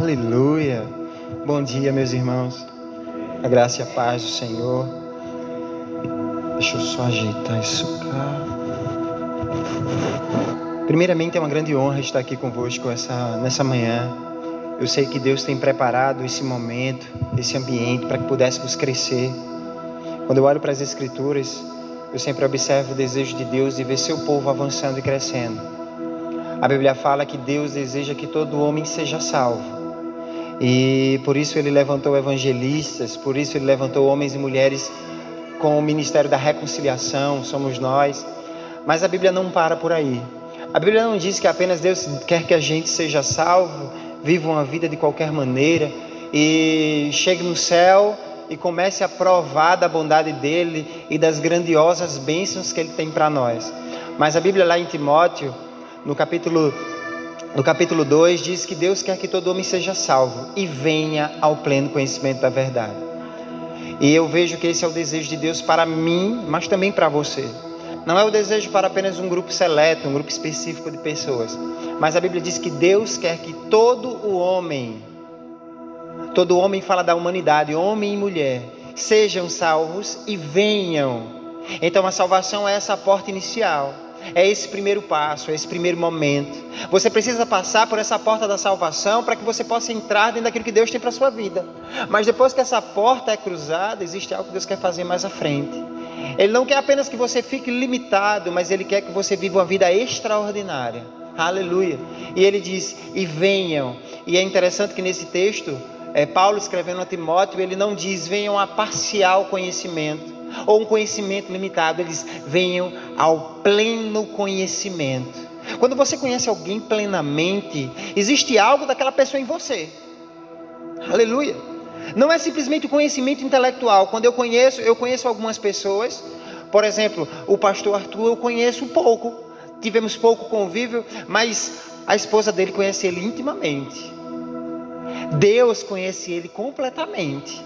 Aleluia. Bom dia, meus irmãos. A graça e a paz do Senhor. Deixa eu só ajeitar isso cá. Primeiramente, é uma grande honra estar aqui convosco essa, nessa manhã. Eu sei que Deus tem preparado esse momento, esse ambiente, para que pudéssemos crescer. Quando eu olho para as Escrituras, eu sempre observo o desejo de Deus de ver seu povo avançando e crescendo. A Bíblia fala que Deus deseja que todo homem seja salvo. E por isso ele levantou evangelistas, por isso ele levantou homens e mulheres com o ministério da reconciliação, somos nós. Mas a Bíblia não para por aí. A Bíblia não diz que apenas Deus quer que a gente seja salvo, viva uma vida de qualquer maneira e chegue no céu e comece a provar da bondade dele e das grandiosas bênçãos que ele tem para nós. Mas a Bíblia lá em Timóteo, no capítulo no capítulo 2 diz que Deus quer que todo homem seja salvo e venha ao pleno conhecimento da verdade. E eu vejo que esse é o desejo de Deus para mim, mas também para você. Não é o desejo para apenas um grupo seleto, um grupo específico de pessoas. Mas a Bíblia diz que Deus quer que todo o homem, todo homem fala da humanidade, homem e mulher, sejam salvos e venham. Então a salvação é essa porta inicial. É esse primeiro passo, é esse primeiro momento. Você precisa passar por essa porta da salvação para que você possa entrar dentro daquilo que Deus tem para a sua vida. Mas depois que essa porta é cruzada, existe algo que Deus quer fazer mais à frente. Ele não quer apenas que você fique limitado, mas Ele quer que você viva uma vida extraordinária. Aleluia. E Ele diz: e venham. E é interessante que nesse texto, é, Paulo escrevendo a Timóteo, ele não diz venham a parcial conhecimento ou um conhecimento limitado, eles venham ao pleno conhecimento. Quando você conhece alguém plenamente, existe algo daquela pessoa em você. Aleluia. Não é simplesmente o conhecimento intelectual. Quando eu conheço, eu conheço algumas pessoas. Por exemplo, o pastor Arthur eu conheço pouco. Tivemos pouco convívio, mas a esposa dele conhece ele intimamente. Deus conhece ele completamente.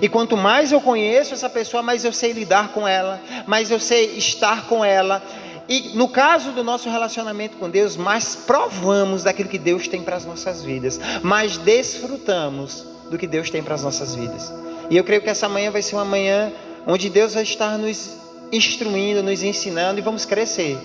E quanto mais eu conheço essa pessoa, mais eu sei lidar com ela, mais eu sei estar com ela. E no caso do nosso relacionamento com Deus, mais provamos daquilo que Deus tem para as nossas vidas, mais desfrutamos do que Deus tem para as nossas vidas. E eu creio que essa manhã vai ser uma manhã onde Deus vai estar nos instruindo, nos ensinando e vamos crescer.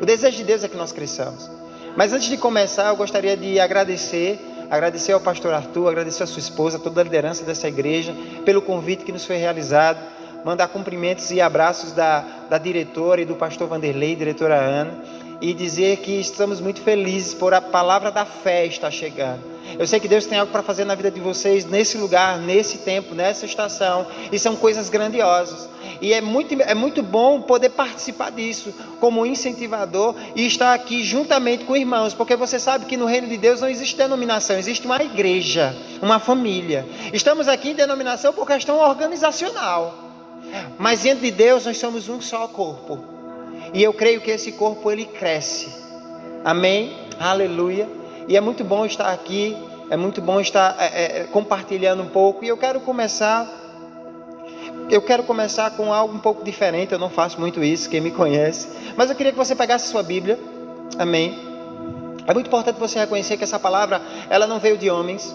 O desejo de Deus é que nós cresçamos. Mas antes de começar, eu gostaria de agradecer agradecer ao pastor Arthur, agradecer a sua esposa, toda a liderança dessa igreja, pelo convite que nos foi realizado, mandar cumprimentos e abraços da, da diretora e do pastor Vanderlei, diretora Ana, e dizer que estamos muito felizes por a palavra da fé estar chegando. Eu sei que Deus tem algo para fazer na vida de vocês nesse lugar, nesse tempo, nessa estação, e são coisas grandiosas. E é muito, é muito bom poder participar disso como incentivador e estar aqui juntamente com irmãos, porque você sabe que no reino de Deus não existe denominação, existe uma igreja, uma família. Estamos aqui em denominação por questão organizacional. Mas diante de Deus nós somos um só corpo. E eu creio que esse corpo ele cresce. Amém? Aleluia. E é muito bom estar aqui, é muito bom estar é, é, compartilhando um pouco. E eu quero começar eu quero começar com algo um pouco diferente, eu não faço muito isso, quem me conhece. Mas eu queria que você pegasse sua Bíblia, amém? É muito importante você reconhecer que essa palavra, ela não veio de homens.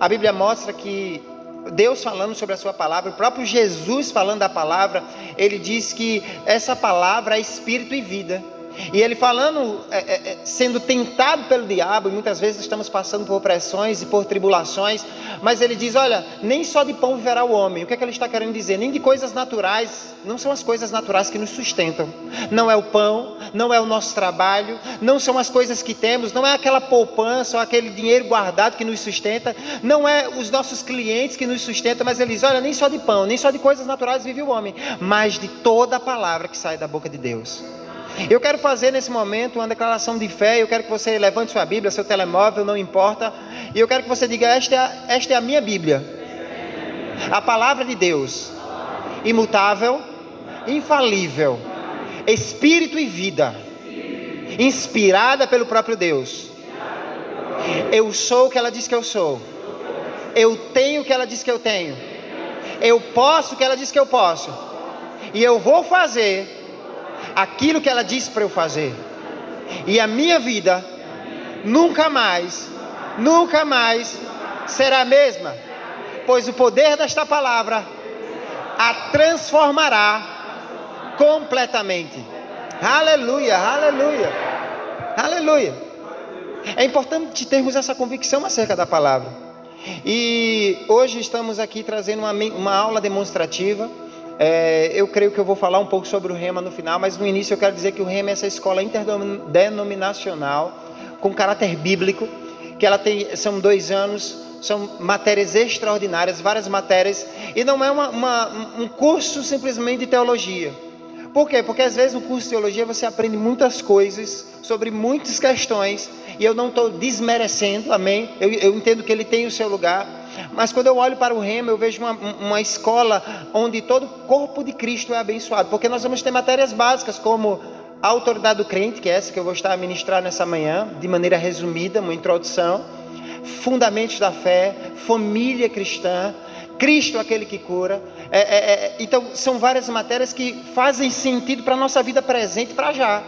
A Bíblia mostra que Deus falando sobre a sua palavra, o próprio Jesus falando da palavra, ele diz que essa palavra é espírito e vida. E ele falando, é, é, é, sendo tentado pelo diabo, e muitas vezes estamos passando por pressões e por tribulações, mas ele diz: Olha, nem só de pão viverá o homem. O que é que ele está querendo dizer? Nem de coisas naturais, não são as coisas naturais que nos sustentam. Não é o pão, não é o nosso trabalho, não são as coisas que temos, não é aquela poupança ou aquele dinheiro guardado que nos sustenta, não é os nossos clientes que nos sustentam, mas ele diz: Olha, nem só de pão, nem só de coisas naturais vive o homem, mas de toda a palavra que sai da boca de Deus. Eu quero fazer nesse momento uma declaração de fé. Eu quero que você levante sua Bíblia, seu telemóvel, não importa. E eu quero que você diga: Esta é a, esta é a minha Bíblia. A palavra de Deus, imutável, infalível, espírito e vida, inspirada pelo próprio Deus. Eu sou o que ela diz que eu sou. Eu tenho o que ela diz que eu tenho. Eu posso o que ela diz que eu posso. E eu vou fazer aquilo que ela disse para eu fazer. E a minha vida nunca mais, nunca mais será a mesma, pois o poder desta palavra a transformará completamente. Aleluia, aleluia, aleluia. É importante termos essa convicção acerca da palavra. E hoje estamos aqui trazendo uma, uma aula demonstrativa. É, eu creio que eu vou falar um pouco sobre o REMA no final, mas no início eu quero dizer que o REMA é essa escola interdenominacional com caráter bíblico, que ela tem, são dois anos, são matérias extraordinárias, várias matérias, e não é uma, uma, um curso simplesmente de teologia. Por quê? Porque às vezes no curso de teologia você aprende muitas coisas sobre muitas questões, e eu não estou desmerecendo, amém? Eu, eu, entendo que ele tem o seu lugar, mas quando eu olho para o Rema, eu vejo uma, uma escola onde todo o corpo de Cristo é abençoado, porque nós vamos ter matérias básicas como a autoridade do crente, que é essa que eu vou estar a ministrar nessa manhã, de maneira resumida, uma introdução, fundamentos da fé, família cristã, Cristo aquele que cura. É, é, é, então, são várias matérias que fazem sentido para a nossa vida presente para já.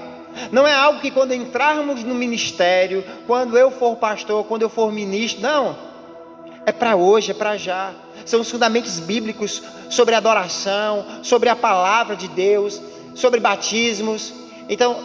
Não é algo que quando entrarmos no ministério, quando eu for pastor, quando eu for ministro, não. É para hoje, é para já. São os fundamentos bíblicos sobre adoração, sobre a palavra de Deus, sobre batismos. Então,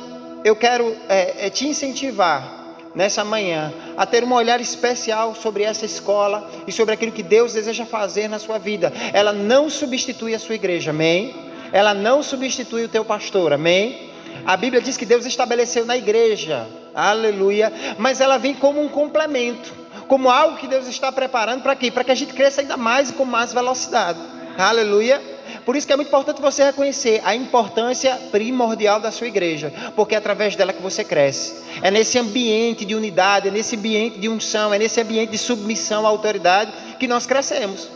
eu quero é, é, te incentivar nessa manhã a ter um olhar especial sobre essa escola e sobre aquilo que Deus deseja fazer na sua vida. Ela não substitui a sua igreja, amém? Ela não substitui o teu pastor, amém? A Bíblia diz que Deus estabeleceu na igreja, aleluia, mas ela vem como um complemento, como algo que Deus está preparando para quê? Para que a gente cresça ainda mais e com mais velocidade, aleluia. Por isso que é muito importante você reconhecer a importância primordial da sua igreja, porque é através dela que você cresce. É nesse ambiente de unidade, é nesse ambiente de unção, é nesse ambiente de submissão à autoridade que nós crescemos.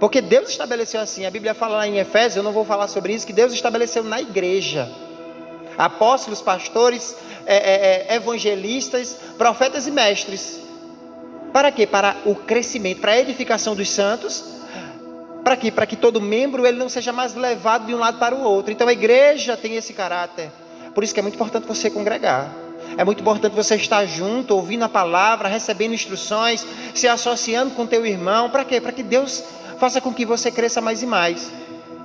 Porque Deus estabeleceu assim, a Bíblia fala lá em Efésios, eu não vou falar sobre isso, que Deus estabeleceu na igreja apóstolos, pastores, é, é, é, evangelistas, profetas e mestres. Para quê? Para o crescimento, para a edificação dos santos. Para quê? Para que todo membro ele não seja mais levado de um lado para o outro. Então a igreja tem esse caráter. Por isso que é muito importante você congregar. É muito importante você estar junto, ouvindo a palavra, recebendo instruções, se associando com teu irmão. Para quê? Para que Deus faça com que você cresça mais e mais.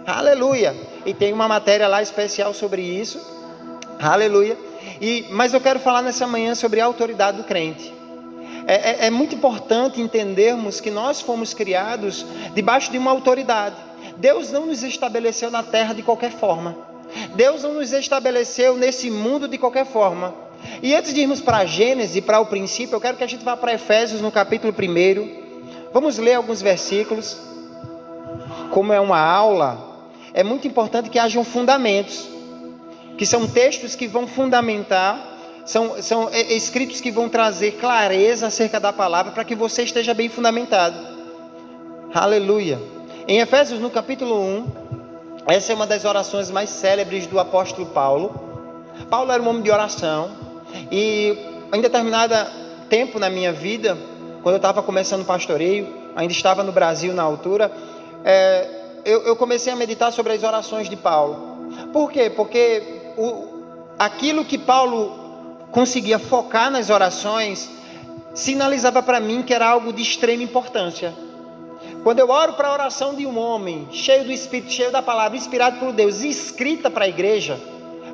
Aleluia! E tem uma matéria lá especial sobre isso. Aleluia. E, mas eu quero falar nessa manhã sobre a autoridade do crente. É, é, é muito importante entendermos que nós fomos criados debaixo de uma autoridade. Deus não nos estabeleceu na terra de qualquer forma. Deus não nos estabeleceu nesse mundo de qualquer forma. E antes de irmos para Gênesis, para o princípio, eu quero que a gente vá para Efésios no capítulo 1. Vamos ler alguns versículos. Como é uma aula, é muito importante que hajam fundamentos que são textos que vão fundamentar, são, são escritos que vão trazer clareza acerca da palavra para que você esteja bem fundamentado. Aleluia. Em Efésios, no capítulo 1, essa é uma das orações mais célebres do apóstolo Paulo. Paulo era um homem de oração e em determinado tempo na minha vida, quando eu estava começando o pastoreio, ainda estava no Brasil na altura, é, eu, eu comecei a meditar sobre as orações de Paulo. Por quê? Porque o, aquilo que Paulo conseguia focar nas orações sinalizava para mim que era algo de extrema importância. Quando eu oro para a oração de um homem, cheio do Espírito, cheio da palavra, inspirado por Deus, escrita para a igreja,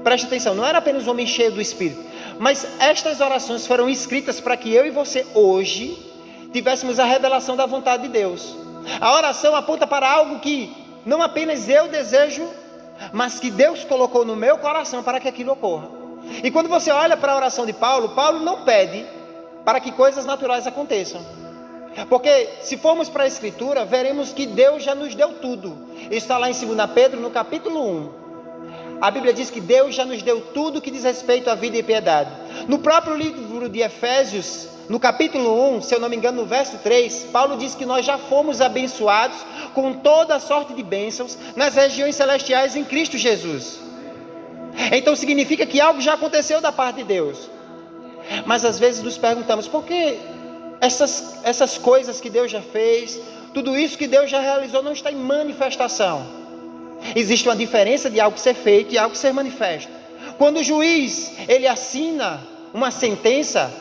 preste atenção, não era apenas um homem cheio do Espírito, mas estas orações foram escritas para que eu e você hoje tivéssemos a revelação da vontade de Deus. A oração aponta para algo que não apenas eu desejo mas que Deus colocou no meu coração para que aquilo ocorra. E quando você olha para a oração de Paulo, Paulo não pede para que coisas naturais aconteçam. Porque se formos para a Escritura, veremos que Deus já nos deu tudo. Está lá em 2 Pedro, no capítulo 1. A Bíblia diz que Deus já nos deu tudo que diz respeito à vida e piedade. No próprio livro de Efésios, no capítulo 1, se eu não me engano, no verso 3, Paulo diz que nós já fomos abençoados com toda sorte de bênçãos nas regiões celestiais em Cristo Jesus. Então significa que algo já aconteceu da parte de Deus. Mas às vezes nos perguntamos, por que essas, essas coisas que Deus já fez, tudo isso que Deus já realizou não está em manifestação? Existe uma diferença de algo ser feito e algo ser manifesto. Quando o juiz ele assina uma sentença,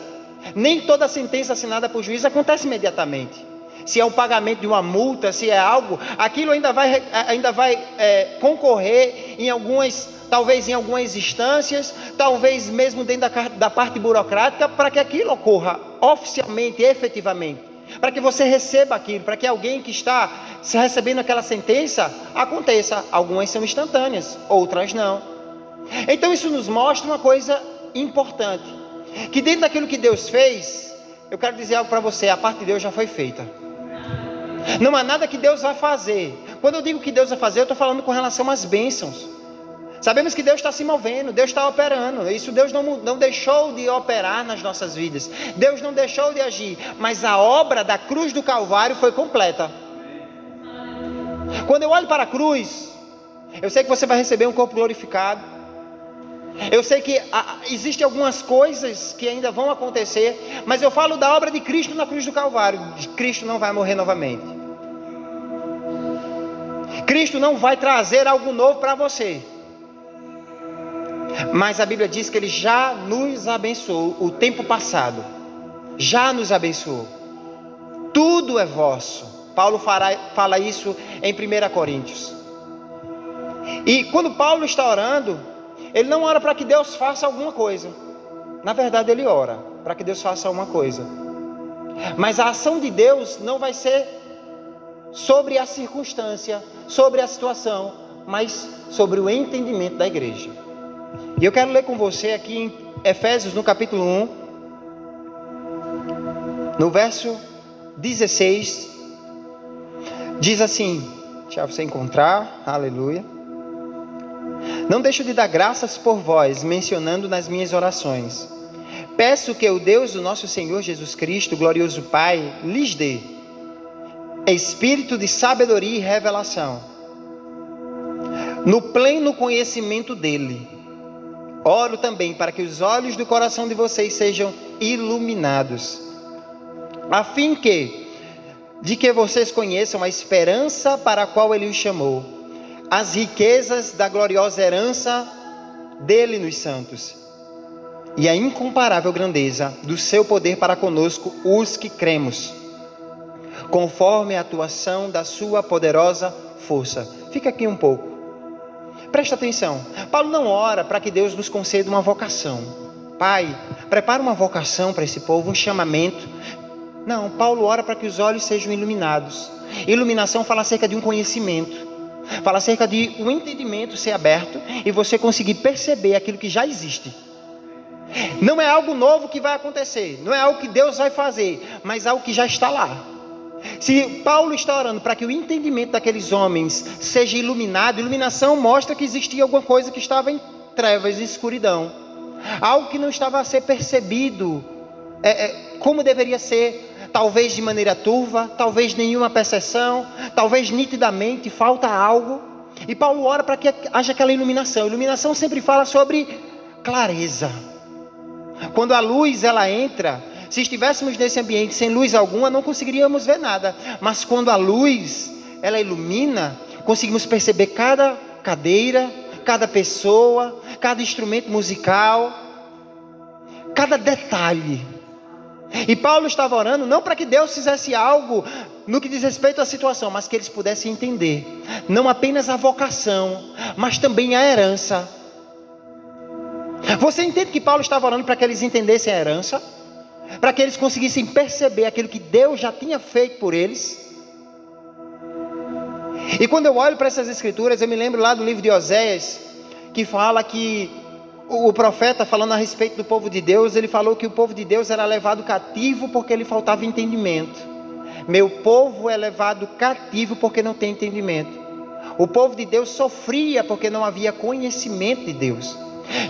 Nem toda sentença assinada por juiz acontece imediatamente. Se é um pagamento de uma multa, se é algo, aquilo ainda vai, ainda vai é, concorrer em algumas, talvez em algumas instâncias, talvez mesmo dentro da, da parte burocrática, para que aquilo ocorra oficialmente, efetivamente. Para que você receba aquilo, para que alguém que está recebendo aquela sentença aconteça. Algumas são instantâneas, outras não. Então isso nos mostra uma coisa importante: que dentro daquilo que Deus fez, eu quero dizer algo para você, a parte de Deus já foi feita. Não há nada que Deus vai fazer. Quando eu digo que Deus vai fazer, eu estou falando com relação às bênçãos. Sabemos que Deus está se movendo, Deus está operando. Isso Deus não, não deixou de operar nas nossas vidas. Deus não deixou de agir. Mas a obra da cruz do Calvário foi completa. Quando eu olho para a cruz, eu sei que você vai receber um corpo glorificado. Eu sei que ah, existem algumas coisas que ainda vão acontecer, mas eu falo da obra de Cristo na cruz do Calvário. Cristo não vai morrer novamente. Cristo não vai trazer algo novo para você. Mas a Bíblia diz que Ele já nos abençoou o tempo passado. Já nos abençoou. Tudo é vosso. Paulo fala isso em 1 Coríntios. E quando Paulo está orando, ele não ora para que Deus faça alguma coisa. Na verdade, ele ora para que Deus faça alguma coisa. Mas a ação de Deus não vai ser sobre a circunstância, sobre a situação, mas sobre o entendimento da igreja. E eu quero ler com você aqui em Efésios, no capítulo 1, no verso 16, diz assim: deixa você encontrar, aleluia. Não deixo de dar graças por vós, mencionando nas minhas orações. Peço que o Deus do nosso Senhor Jesus Cristo, glorioso Pai, lhes dê espírito de sabedoria e revelação, no pleno conhecimento dele. Oro também para que os olhos do coração de vocês sejam iluminados, a fim que de que vocês conheçam a esperança para a qual ele os chamou as riquezas da gloriosa herança dele nos santos e a incomparável grandeza do seu poder para conosco, os que cremos, conforme a atuação da sua poderosa força. Fica aqui um pouco. Presta atenção. Paulo não ora para que Deus nos conceda uma vocação. Pai, prepara uma vocação para esse povo, um chamamento. Não, Paulo ora para que os olhos sejam iluminados. Iluminação fala acerca de um conhecimento. Fala acerca de o um entendimento ser aberto e você conseguir perceber aquilo que já existe. Não é algo novo que vai acontecer, não é algo que Deus vai fazer, mas algo que já está lá. Se Paulo está orando para que o entendimento daqueles homens seja iluminado, iluminação mostra que existia alguma coisa que estava em trevas e escuridão, algo que não estava a ser percebido é, é, como deveria ser, talvez de maneira turva, talvez nenhuma percepção, talvez nitidamente falta algo. E Paulo ora para que haja aquela iluminação. Iluminação sempre fala sobre clareza. Quando a luz ela entra, se estivéssemos nesse ambiente sem luz alguma, não conseguiríamos ver nada. Mas quando a luz ela ilumina, conseguimos perceber cada cadeira, cada pessoa, cada instrumento musical, cada detalhe. E Paulo estava orando não para que Deus fizesse algo no que diz respeito à situação, mas que eles pudessem entender não apenas a vocação, mas também a herança. Você entende que Paulo estava orando para que eles entendessem a herança? Para que eles conseguissem perceber aquilo que Deus já tinha feito por eles? E quando eu olho para essas escrituras, eu me lembro lá do livro de Oséias, que fala que o profeta falando a respeito do povo de Deus, ele falou que o povo de Deus era levado cativo porque lhe faltava entendimento. Meu povo é levado cativo porque não tem entendimento. O povo de Deus sofria porque não havia conhecimento de Deus.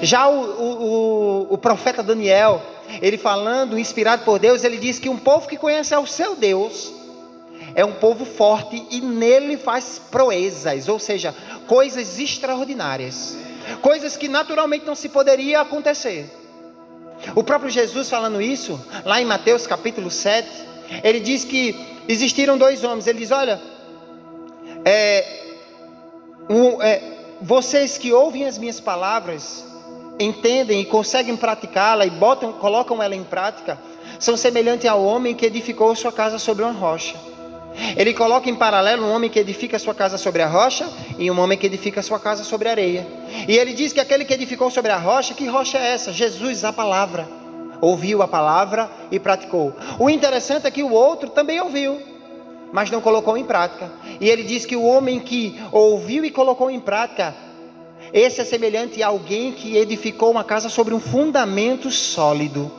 Já o, o, o, profeta Daniel, ele falando, inspirado por Deus, ele diz que um povo que conhece ao seu Deus é um povo forte e nele faz proezas, ou seja, coisas extraordinárias coisas que naturalmente não se poderia acontecer. O próprio Jesus falando isso, lá em Mateus capítulo 7, ele diz que existiram dois homens. Ele diz: Olha, é, um, é, vocês que ouvem as minhas palavras entendem e conseguem praticá-la e botam, colocam ela em prática, são semelhantes ao homem que edificou sua casa sobre uma rocha. Ele coloca em paralelo um homem que edifica sua casa sobre a rocha e um homem que edifica sua casa sobre a areia. E ele diz que aquele que edificou sobre a rocha, que rocha é essa? Jesus, a palavra. Ouviu a palavra e praticou. O interessante é que o outro também ouviu, mas não colocou em prática. E ele diz que o homem que ouviu e colocou em prática, esse é semelhante a alguém que edificou uma casa sobre um fundamento sólido,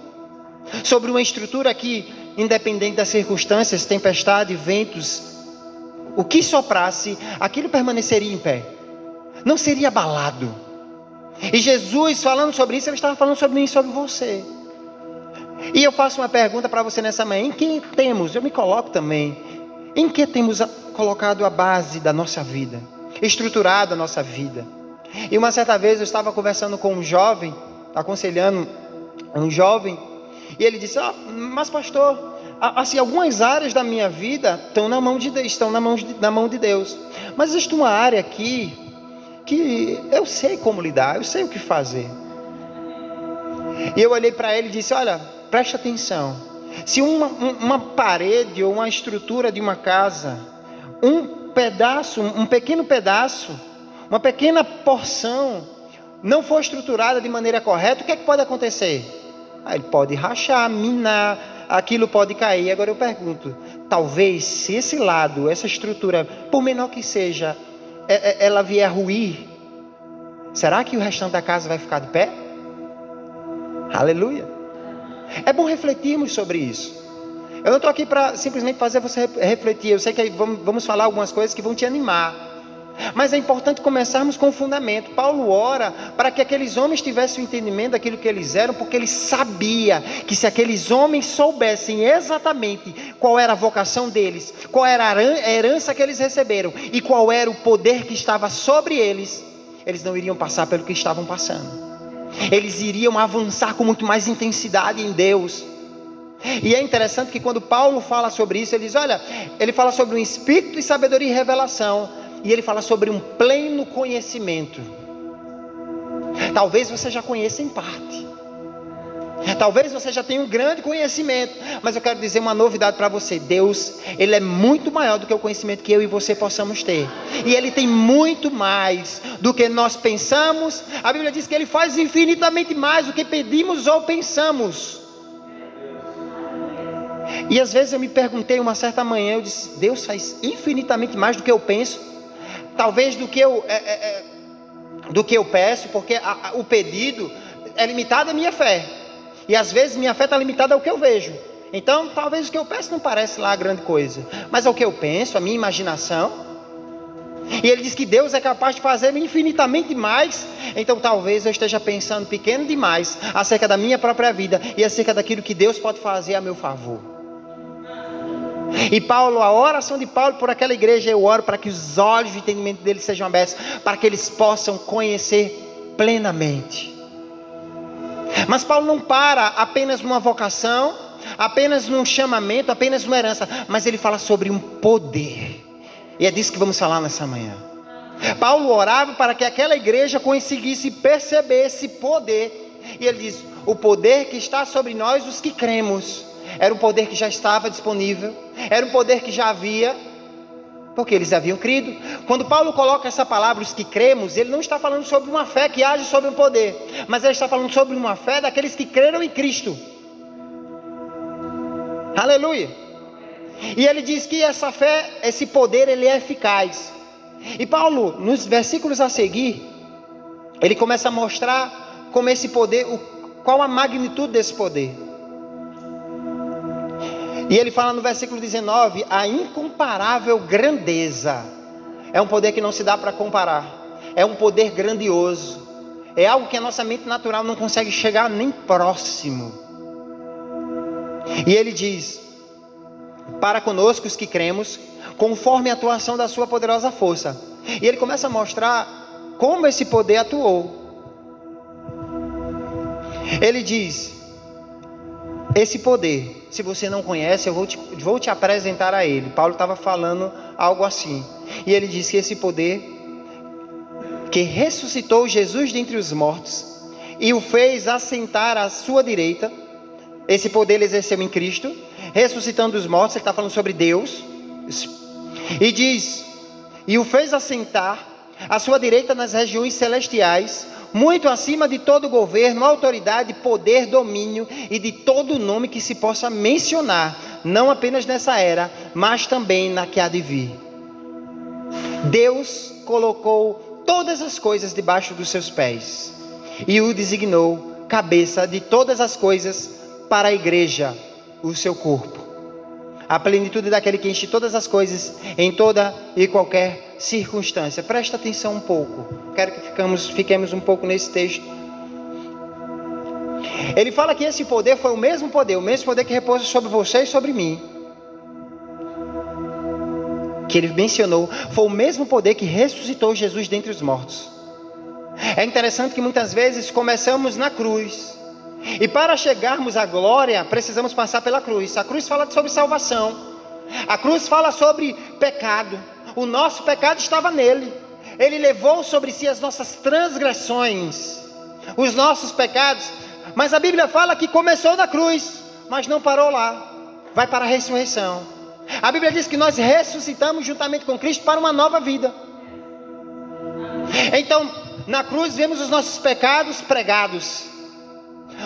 sobre uma estrutura que independente das circunstâncias, tempestade, ventos, o que soprasse, aquilo permaneceria em pé, não seria abalado. E Jesus, falando sobre isso, ele estava falando sobre mim e sobre você. E eu faço uma pergunta para você nessa manhã: em que temos, eu me coloco também, em que temos colocado a base da nossa vida, estruturado a nossa vida? E uma certa vez eu estava conversando com um jovem, aconselhando um jovem, e ele disse: ah, Mas, pastor, assim, algumas áreas da minha vida estão na mão de Deus, estão na mão de, na mão de Deus. Mas existe uma área aqui que eu sei como lidar, eu sei o que fazer. E eu olhei para ele e disse: Olha, preste atenção. Se uma, uma parede ou uma estrutura de uma casa, um pedaço, um pequeno pedaço, uma pequena porção, não for estruturada de maneira correta, o que, é que pode acontecer? Aí ele pode rachar, minar, aquilo pode cair. Agora eu pergunto: talvez se esse lado, essa estrutura, por menor que seja, é, é, ela vier ruir, será que o restante da casa vai ficar de pé? Aleluia. É bom refletirmos sobre isso. Eu não estou aqui para simplesmente fazer você refletir. Eu sei que vamos falar algumas coisas que vão te animar. Mas é importante começarmos com o fundamento. Paulo ora para que aqueles homens tivessem o entendimento daquilo que eles eram, porque ele sabia que se aqueles homens soubessem exatamente qual era a vocação deles, qual era a herança que eles receberam e qual era o poder que estava sobre eles, eles não iriam passar pelo que estavam passando. Eles iriam avançar com muito mais intensidade em Deus. E é interessante que quando Paulo fala sobre isso, ele diz: olha, ele fala sobre um espírito de sabedoria e revelação e ele fala sobre um pleno conhecimento. Talvez você já conheça em parte. Talvez você já tenha um grande conhecimento, mas eu quero dizer uma novidade para você. Deus, ele é muito maior do que o conhecimento que eu e você possamos ter. E ele tem muito mais do que nós pensamos. A Bíblia diz que ele faz infinitamente mais do que pedimos ou pensamos. E às vezes eu me perguntei uma certa manhã, eu disse: Deus faz infinitamente mais do que eu penso talvez do que eu, é, é, é, do que eu peço, porque a, a, o pedido é limitado à minha fé. E às vezes minha fé está limitada ao que eu vejo. Então, talvez o que eu peço não parece lá grande coisa, mas é o que eu penso, a minha imaginação. E ele diz que Deus é capaz de fazer infinitamente mais. Então, talvez eu esteja pensando pequeno demais acerca da minha própria vida e acerca daquilo que Deus pode fazer a meu favor. E Paulo, a oração de Paulo por aquela igreja, eu oro para que os olhos de entendimento deles sejam abertos, para que eles possam conhecer plenamente. Mas Paulo não para apenas numa vocação, apenas num chamamento, apenas numa herança, mas ele fala sobre um poder. E é disso que vamos falar nessa manhã. Paulo orava para que aquela igreja conseguisse perceber esse poder. E ele diz: o poder que está sobre nós, os que cremos. Era um poder que já estava disponível, era um poder que já havia, porque eles haviam crido. Quando Paulo coloca essa palavra, os que cremos, ele não está falando sobre uma fé que age sobre um poder, mas ele está falando sobre uma fé daqueles que creram em Cristo. Aleluia. E ele diz que essa fé, esse poder, ele é eficaz. E Paulo, nos versículos a seguir, ele começa a mostrar como esse poder, qual a magnitude desse poder. E ele fala no versículo 19: a incomparável grandeza. É um poder que não se dá para comparar. É um poder grandioso. É algo que a nossa mente natural não consegue chegar nem próximo. E ele diz: para conosco os que cremos, conforme a atuação da sua poderosa força. E ele começa a mostrar como esse poder atuou. Ele diz: esse poder, se você não conhece, eu vou te, vou te apresentar a ele. Paulo estava falando algo assim. E ele disse que esse poder que ressuscitou Jesus dentre os mortos e o fez assentar à sua direita. Esse poder ele exerceu em Cristo, ressuscitando os mortos, ele está falando sobre Deus. E diz: E o fez assentar à sua direita nas regiões celestiais, muito acima de todo governo, autoridade, poder, domínio e de todo nome que se possa mencionar, não apenas nessa era, mas também na que há de vir. Deus colocou todas as coisas debaixo dos seus pés e o designou cabeça de todas as coisas para a igreja, o seu corpo. A plenitude daquele que enche todas as coisas em toda e qualquer circunstância. Presta atenção um pouco. Quero que ficamos, fiquemos um pouco nesse texto. Ele fala que esse poder foi o mesmo poder, o mesmo poder que repousa sobre você e sobre mim. Que ele mencionou, foi o mesmo poder que ressuscitou Jesus dentre os mortos. É interessante que muitas vezes começamos na cruz. E para chegarmos à glória, precisamos passar pela cruz. A cruz fala sobre salvação. A cruz fala sobre pecado. O nosso pecado estava nele. Ele levou sobre si as nossas transgressões, os nossos pecados. Mas a Bíblia fala que começou na cruz, mas não parou lá. Vai para a ressurreição. A Bíblia diz que nós ressuscitamos juntamente com Cristo para uma nova vida. Então, na cruz vemos os nossos pecados pregados.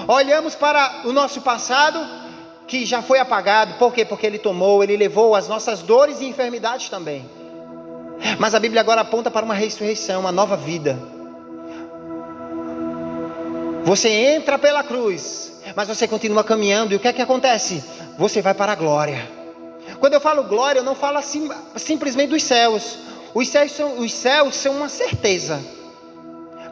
Olhamos para o nosso passado que já foi apagado. Por quê? Porque ele tomou, ele levou as nossas dores e enfermidades também. Mas a Bíblia agora aponta para uma ressurreição, uma nova vida. Você entra pela cruz, mas você continua caminhando, e o que é que acontece? Você vai para a glória. Quando eu falo glória, eu não falo assim, simplesmente dos céus. Os céus, são, os céus são uma certeza.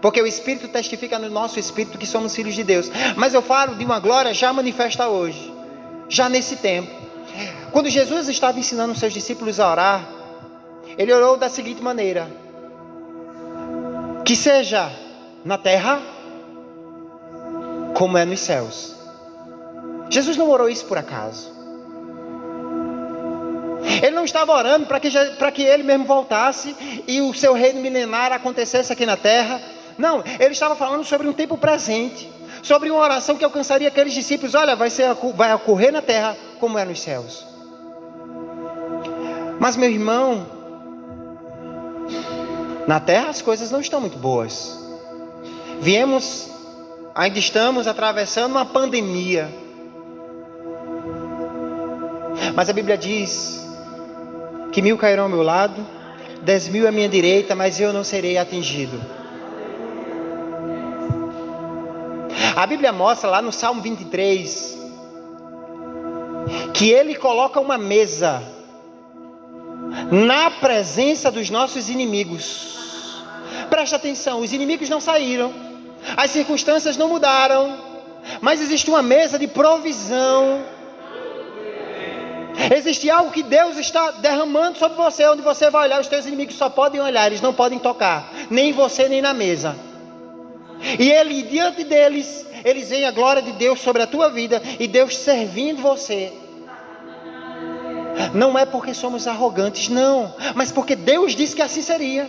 Porque o Espírito testifica no nosso espírito que somos filhos de Deus. Mas eu falo de uma glória já manifesta hoje, já nesse tempo. Quando Jesus estava ensinando seus discípulos a orar, ele orou da seguinte maneira: Que seja na terra como é nos céus. Jesus não orou isso por acaso. Ele não estava orando para que, que ele mesmo voltasse e o seu reino milenar acontecesse aqui na terra não, ele estava falando sobre um tempo presente, sobre uma oração que alcançaria aqueles discípulos. Olha, vai, ser, vai ocorrer na terra como é nos céus. Mas, meu irmão, na terra as coisas não estão muito boas. Viemos, ainda estamos atravessando uma pandemia. Mas a Bíblia diz que mil cairão ao meu lado, dez mil à minha direita, mas eu não serei atingido. A Bíblia mostra lá no Salmo 23 que ele coloca uma mesa na presença dos nossos inimigos. Preste atenção, os inimigos não saíram, as circunstâncias não mudaram, mas existe uma mesa de provisão. Existe algo que Deus está derramando sobre você, onde você vai olhar, os teus inimigos só podem olhar, eles não podem tocar, nem você nem na mesa. E ele, diante deles, eles veem a glória de Deus sobre a tua vida e Deus servindo você. Não é porque somos arrogantes, não, mas porque Deus disse que assim seria.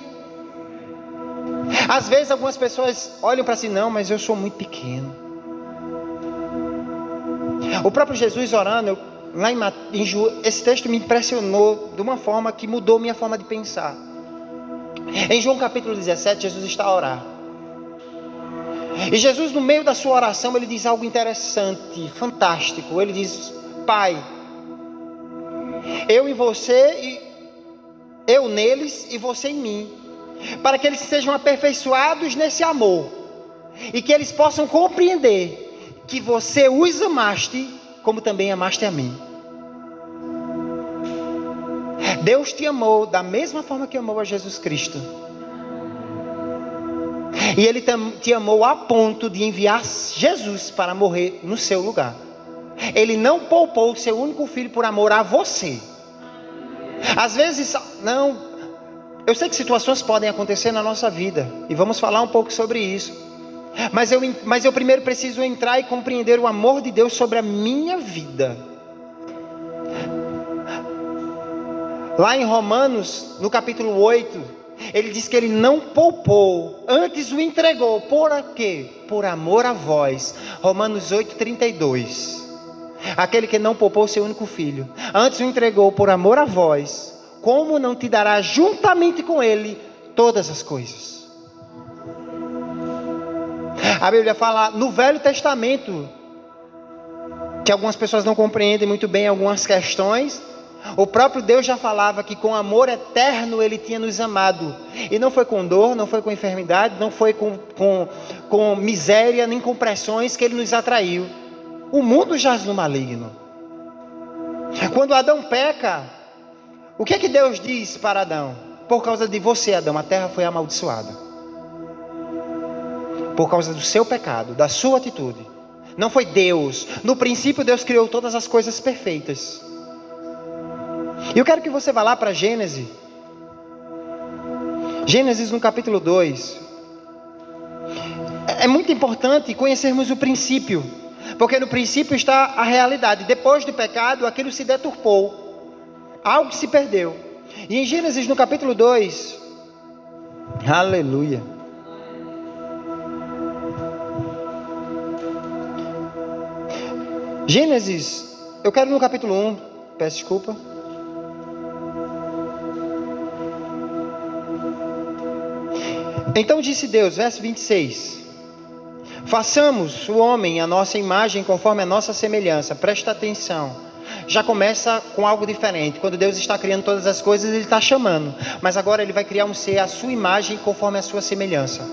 Às vezes algumas pessoas olham para si, não, mas eu sou muito pequeno. O próprio Jesus orando, lá em, em esse texto me impressionou de uma forma que mudou minha forma de pensar. Em João capítulo 17, Jesus está a orar. E Jesus, no meio da sua oração, ele diz algo interessante, fantástico. Ele diz: Pai, eu em você, e eu neles e você em mim, para que eles sejam aperfeiçoados nesse amor e que eles possam compreender que você os amaste, como também amaste a mim. Deus te amou da mesma forma que amou a Jesus Cristo. E Ele te amou a ponto de enviar Jesus para morrer no seu lugar. Ele não poupou o seu único filho por amor a você. Às vezes, não. Eu sei que situações podem acontecer na nossa vida. E vamos falar um pouco sobre isso. Mas eu, mas eu primeiro preciso entrar e compreender o amor de Deus sobre a minha vida. Lá em Romanos, no capítulo 8, Ele diz que ele não poupou, antes o entregou. Por quê? Por amor a vós. Romanos 8, 32. Aquele que não poupou seu único filho, antes o entregou por amor a vós, como não te dará juntamente com ele todas as coisas? A Bíblia fala no Velho Testamento, que algumas pessoas não compreendem muito bem algumas questões, o próprio Deus já falava que com amor eterno Ele tinha nos amado. E não foi com dor, não foi com enfermidade, não foi com, com, com miséria, nem com pressões que Ele nos atraiu. O mundo jaz no maligno. Quando Adão peca, o que é que Deus diz para Adão? Por causa de você, Adão, a terra foi amaldiçoada. Por causa do seu pecado, da sua atitude. Não foi Deus. No princípio, Deus criou todas as coisas perfeitas. E eu quero que você vá lá para Gênesis. Gênesis no capítulo 2. É muito importante conhecermos o princípio, porque no princípio está a realidade. Depois do pecado, aquilo se deturpou, algo se perdeu. E em Gênesis no capítulo 2, aleluia. Gênesis, eu quero no capítulo 1, peço desculpa. Então disse Deus, verso 26: Façamos o homem a nossa imagem conforme a nossa semelhança. Presta atenção. Já começa com algo diferente. Quando Deus está criando todas as coisas, Ele está chamando. Mas agora Ele vai criar um ser à sua imagem conforme a sua semelhança.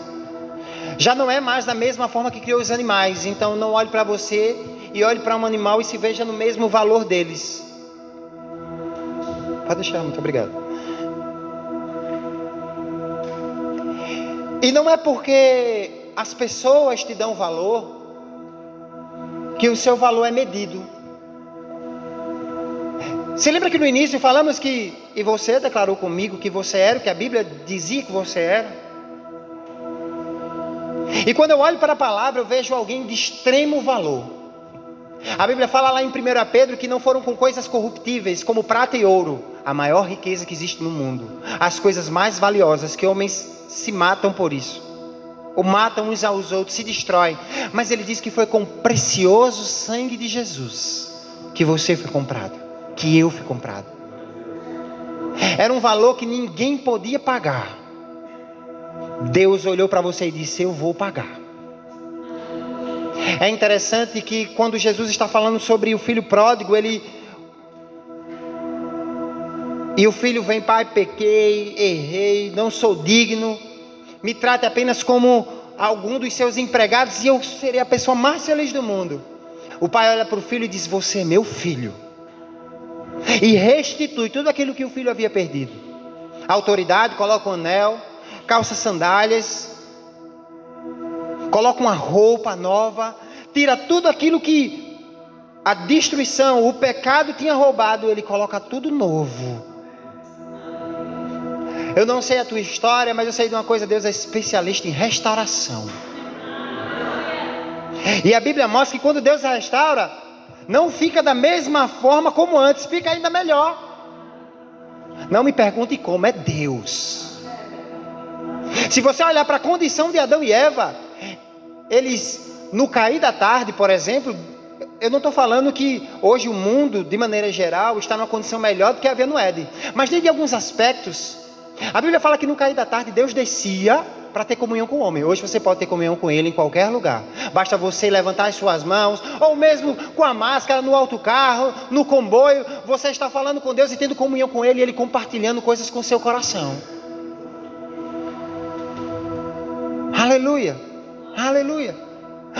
Já não é mais da mesma forma que criou os animais. Então não olhe para você e olhe para um animal e se veja no mesmo valor deles. Pode deixar, muito obrigado. E não é porque as pessoas te dão valor que o seu valor é medido. Você lembra que no início falamos que, e você declarou comigo que você era o que a Bíblia dizia que você era? E quando eu olho para a palavra, eu vejo alguém de extremo valor. A Bíblia fala lá em 1 Pedro que não foram com coisas corruptíveis, como prata e ouro, a maior riqueza que existe no mundo, as coisas mais valiosas que homens se matam por isso. Ou matam uns aos outros, se destroem. Mas ele diz que foi com o precioso sangue de Jesus que você foi comprado, que eu fui comprado. Era um valor que ninguém podia pagar. Deus olhou para você e disse: Eu vou pagar. É interessante que quando Jesus está falando sobre o filho pródigo, ele. E o filho vem, pai, pequei, errei, não sou digno me trate apenas como algum dos seus empregados e eu serei a pessoa mais feliz do mundo. O pai olha para o filho e diz: Você é meu filho. E restitui tudo aquilo que o filho havia perdido. Autoridade, coloca um anel, calça sandálias, coloca uma roupa nova, tira tudo aquilo que a destruição, o pecado tinha roubado, ele coloca tudo novo. Eu não sei a tua história, mas eu sei de uma coisa: Deus é especialista em restauração. E a Bíblia mostra que quando Deus restaura, não fica da mesma forma como antes, fica ainda melhor. Não me pergunte como, é Deus. Se você olhar para a condição de Adão e Eva, eles, no cair da tarde, por exemplo, eu não estou falando que hoje o mundo, de maneira geral, está numa condição melhor do que havia no Éden, mas desde alguns aspectos, a Bíblia fala que no cair da tarde Deus descia para ter comunhão com o homem. Hoje você pode ter comunhão com ele em qualquer lugar. Basta você levantar as suas mãos, ou mesmo com a máscara no autocarro, no comboio, você está falando com Deus e tendo comunhão com ele, e ele compartilhando coisas com seu coração. Aleluia. Aleluia.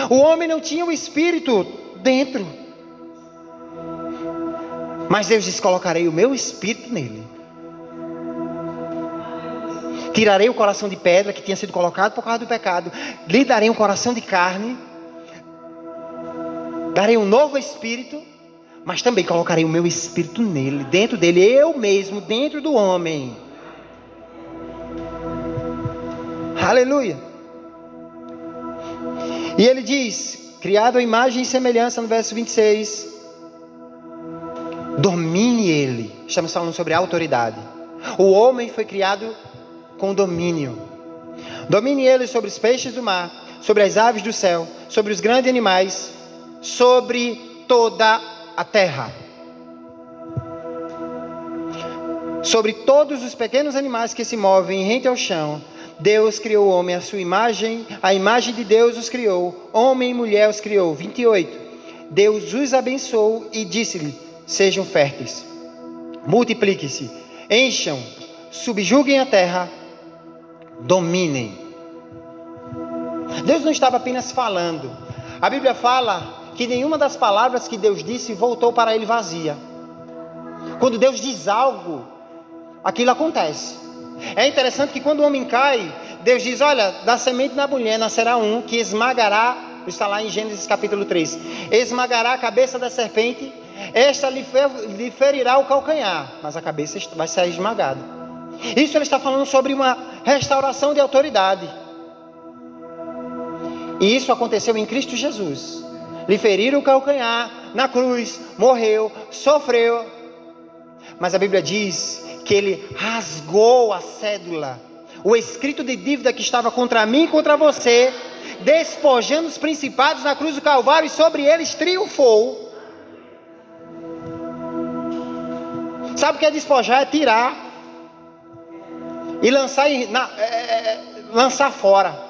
O homem não tinha o espírito dentro. Mas Deus disse: "Colocarei o meu espírito nele". Tirarei o coração de pedra que tinha sido colocado por causa do pecado, lhe darei um coração de carne, darei um novo espírito, mas também colocarei o meu espírito nele, dentro dele, eu mesmo, dentro do homem. Aleluia. E ele diz: criado a imagem e semelhança, no verso 26. Domine ele. Estamos falando sobre autoridade. O homem foi criado com domínio. Domine ele sobre os peixes do mar, sobre as aves do céu, sobre os grandes animais, sobre toda a terra. Sobre todos os pequenos animais que se movem rente ao chão, Deus criou o homem à sua imagem, a imagem de Deus os criou, homem e mulher os criou. 28. Deus os abençoou e disse-lhe: Sejam férteis, multipliquem-se, encham, subjuguem a terra, dominem. Deus não estava apenas falando. A Bíblia fala que nenhuma das palavras que Deus disse voltou para ele vazia. Quando Deus diz algo, aquilo acontece. É interessante que quando o homem cai, Deus diz: Olha, da semente da mulher nascerá um que esmagará, está lá em Gênesis capítulo 3, esmagará a cabeça da serpente, esta lhe ferirá o calcanhar, mas a cabeça vai ser esmagada. Isso ele está falando sobre uma restauração de autoridade. E isso aconteceu em Cristo Jesus. Lhe feriram o calcanhar na cruz, morreu, sofreu. Mas a Bíblia diz que ele rasgou a cédula, o escrito de dívida que estava contra mim e contra você, despojando os principados na cruz do Calvário e sobre eles triunfou. Sabe o que é despojar? É tirar e lançar, na, é, é, é, lançar fora.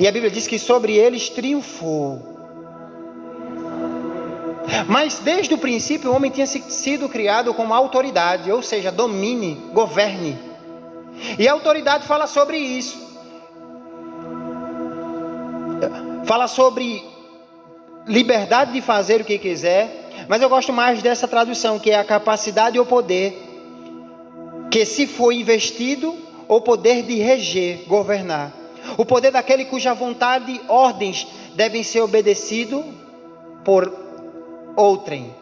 E a Bíblia diz que sobre eles triunfou. Mas desde o princípio o homem tinha sido criado como autoridade, ou seja, domine, governe. E a autoridade fala sobre isso. Fala sobre liberdade de fazer o que quiser, mas eu gosto mais dessa tradução, que é a capacidade ou poder que se foi investido ou poder de reger, governar. O poder daquele cuja vontade ordens devem ser obedecidos por outrem.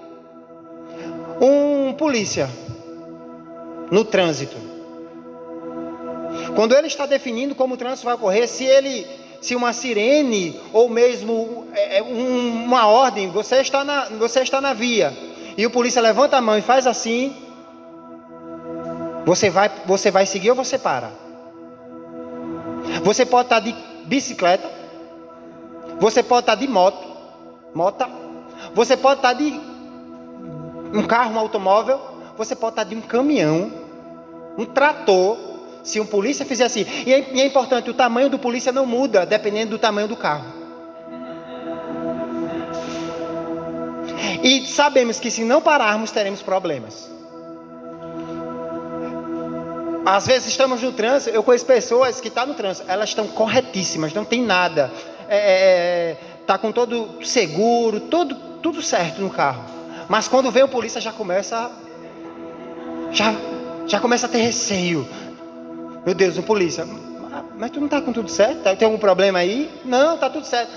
Um polícia no trânsito. Quando ele está definindo como o trânsito vai ocorrer, se ele se uma sirene ou mesmo é, é uma ordem, você está na, você está na via. E o polícia levanta a mão e faz assim, você vai, você vai seguir ou você para? Você pode estar de bicicleta, você pode estar de moto, mota, você pode estar de um carro, um automóvel, você pode estar de um caminhão, um trator. Se um polícia fizer assim, e é, e é importante, o tamanho do polícia não muda dependendo do tamanho do carro. E sabemos que se não pararmos, teremos problemas. Às vezes estamos no trânsito, eu conheço pessoas que estão tá no trânsito, elas estão corretíssimas, não tem nada. É, é, é, tá com todo seguro, todo, tudo certo no carro. Mas quando vem o polícia já começa. Já, já começa a ter receio. Meu Deus, o polícia. Mas tu não está com tudo certo? Tem algum problema aí? Não, está tudo certo.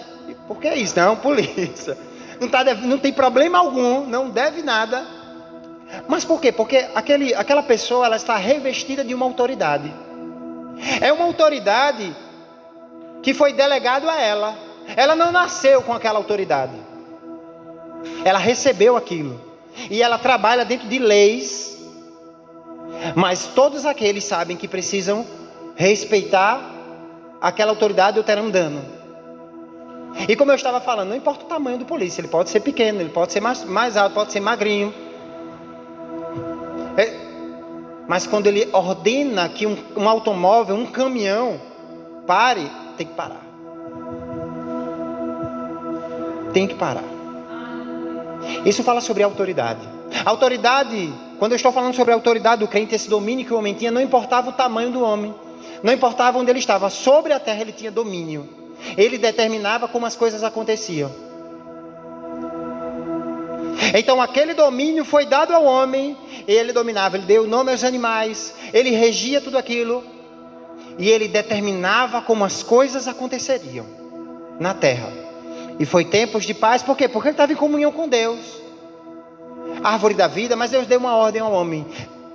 Por que isso? Não, polícia. Não, tá, não tem problema algum, não deve nada. Mas por quê? Porque aquele, aquela pessoa ela está revestida de uma autoridade. É uma autoridade que foi delegado a ela. Ela não nasceu com aquela autoridade. Ela recebeu aquilo. E ela trabalha dentro de leis. Mas todos aqueles sabem que precisam respeitar aquela autoridade ou terão dano. E como eu estava falando, não importa o tamanho do polícia, ele pode ser pequeno, ele pode ser mais, mais alto, pode ser magrinho. É, mas quando ele ordena que um, um automóvel, um caminhão, pare, tem que parar. Tem que parar. Isso fala sobre autoridade. Autoridade, quando eu estou falando sobre a autoridade do crente, esse domínio que o homem tinha, não importava o tamanho do homem, não importava onde ele estava, sobre a terra ele tinha domínio. Ele determinava como as coisas aconteciam. Então aquele domínio foi dado ao homem, ele dominava, ele deu nome aos animais, ele regia tudo aquilo e ele determinava como as coisas aconteceriam na terra. E foi tempos de paz, por quê? Porque ele estava em comunhão com Deus. Árvore da vida, mas Deus deu uma ordem ao homem: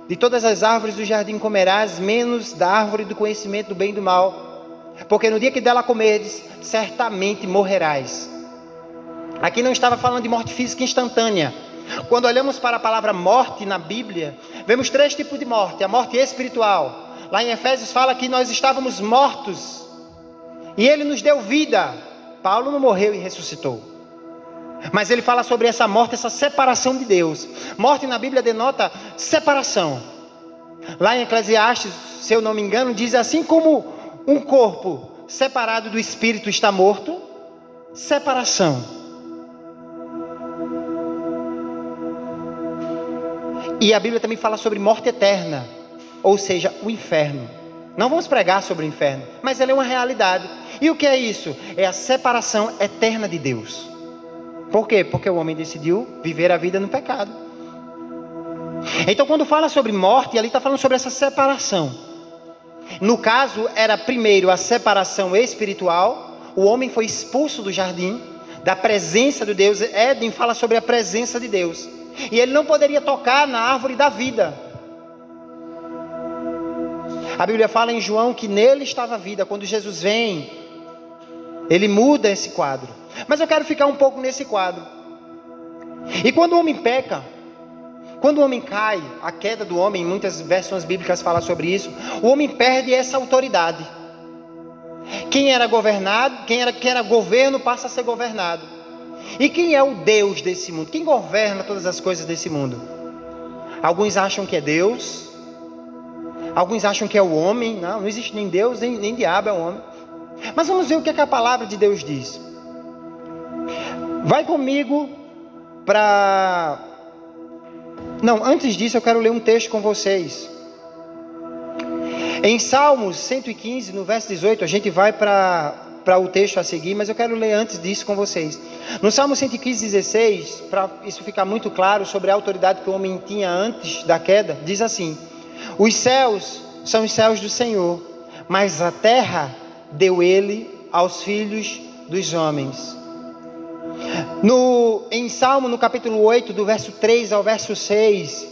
de todas as árvores do jardim comerás, menos da árvore do conhecimento do bem e do mal. Porque no dia que dela comerdes, certamente morrerás. Aqui não estava falando de morte física instantânea, Quando olhamos para a palavra morte na Bíblia, vemos três tipos de morte: a morte espiritual. Lá em Efésios fala que nós estávamos mortos e ele nos deu vida. Paulo não morreu e ressuscitou. Mas ele fala sobre essa morte, essa separação de Deus. Morte na Bíblia denota separação. Lá em Eclesiastes, se eu não me engano, diz assim como um corpo separado do espírito está morto, separação. E a Bíblia também fala sobre morte eterna, ou seja, o inferno. Não vamos pregar sobre o inferno, mas ela é uma realidade. E o que é isso? É a separação eterna de Deus. Por quê? Porque o homem decidiu viver a vida no pecado. Então, quando fala sobre morte, ali está falando sobre essa separação. No caso, era primeiro a separação espiritual. O homem foi expulso do jardim, da presença de Deus. Éden fala sobre a presença de Deus. E ele não poderia tocar na árvore da vida. A Bíblia fala em João que nele estava a vida. Quando Jesus vem, ele muda esse quadro. Mas eu quero ficar um pouco nesse quadro. E quando o homem peca, quando o homem cai, a queda do homem, muitas versões bíblicas falam sobre isso, o homem perde essa autoridade. Quem era governado, quem era, quem era governo passa a ser governado. E quem é o Deus desse mundo? Quem governa todas as coisas desse mundo? Alguns acham que é Deus, alguns acham que é o homem. Não, não existe nem Deus, nem, nem diabo é o homem. Mas vamos ver o que, é que a palavra de Deus diz. Vai comigo para não, antes disso eu quero ler um texto com vocês. Em Salmos 115, no verso 18, a gente vai para o texto a seguir, mas eu quero ler antes disso com vocês. No Salmo 115, 16, para isso ficar muito claro sobre a autoridade que o homem tinha antes da queda, diz assim: Os céus são os céus do Senhor, mas a terra deu ele aos filhos dos homens. No, em Salmo, no capítulo 8, do verso 3 ao verso 6,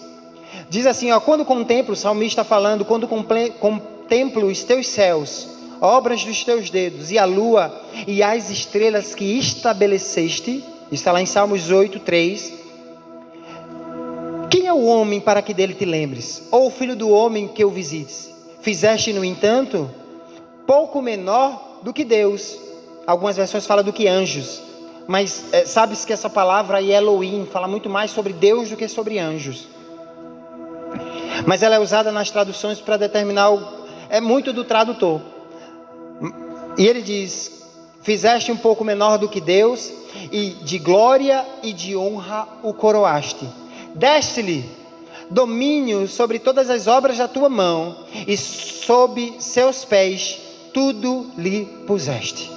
diz assim: ó, quando contemplo, o salmista falando, quando contemplo os teus céus, obras dos teus dedos, e a lua e as estrelas que estabeleceste, está lá em Salmos 8, 3. Quem é o homem para que dele te lembres? Ou o filho do homem que o visites? Fizeste, no entanto, pouco menor do que Deus. Algumas versões falam do que anjos mas é, sabes que essa palavra aí, Elohim, fala muito mais sobre Deus do que sobre anjos. Mas ela é usada nas traduções para determinar, o, é muito do tradutor. E ele diz: Fizeste um pouco menor do que Deus, e de glória e de honra o coroaste. Deste-lhe domínio sobre todas as obras da tua mão, e sob seus pés tudo lhe puseste.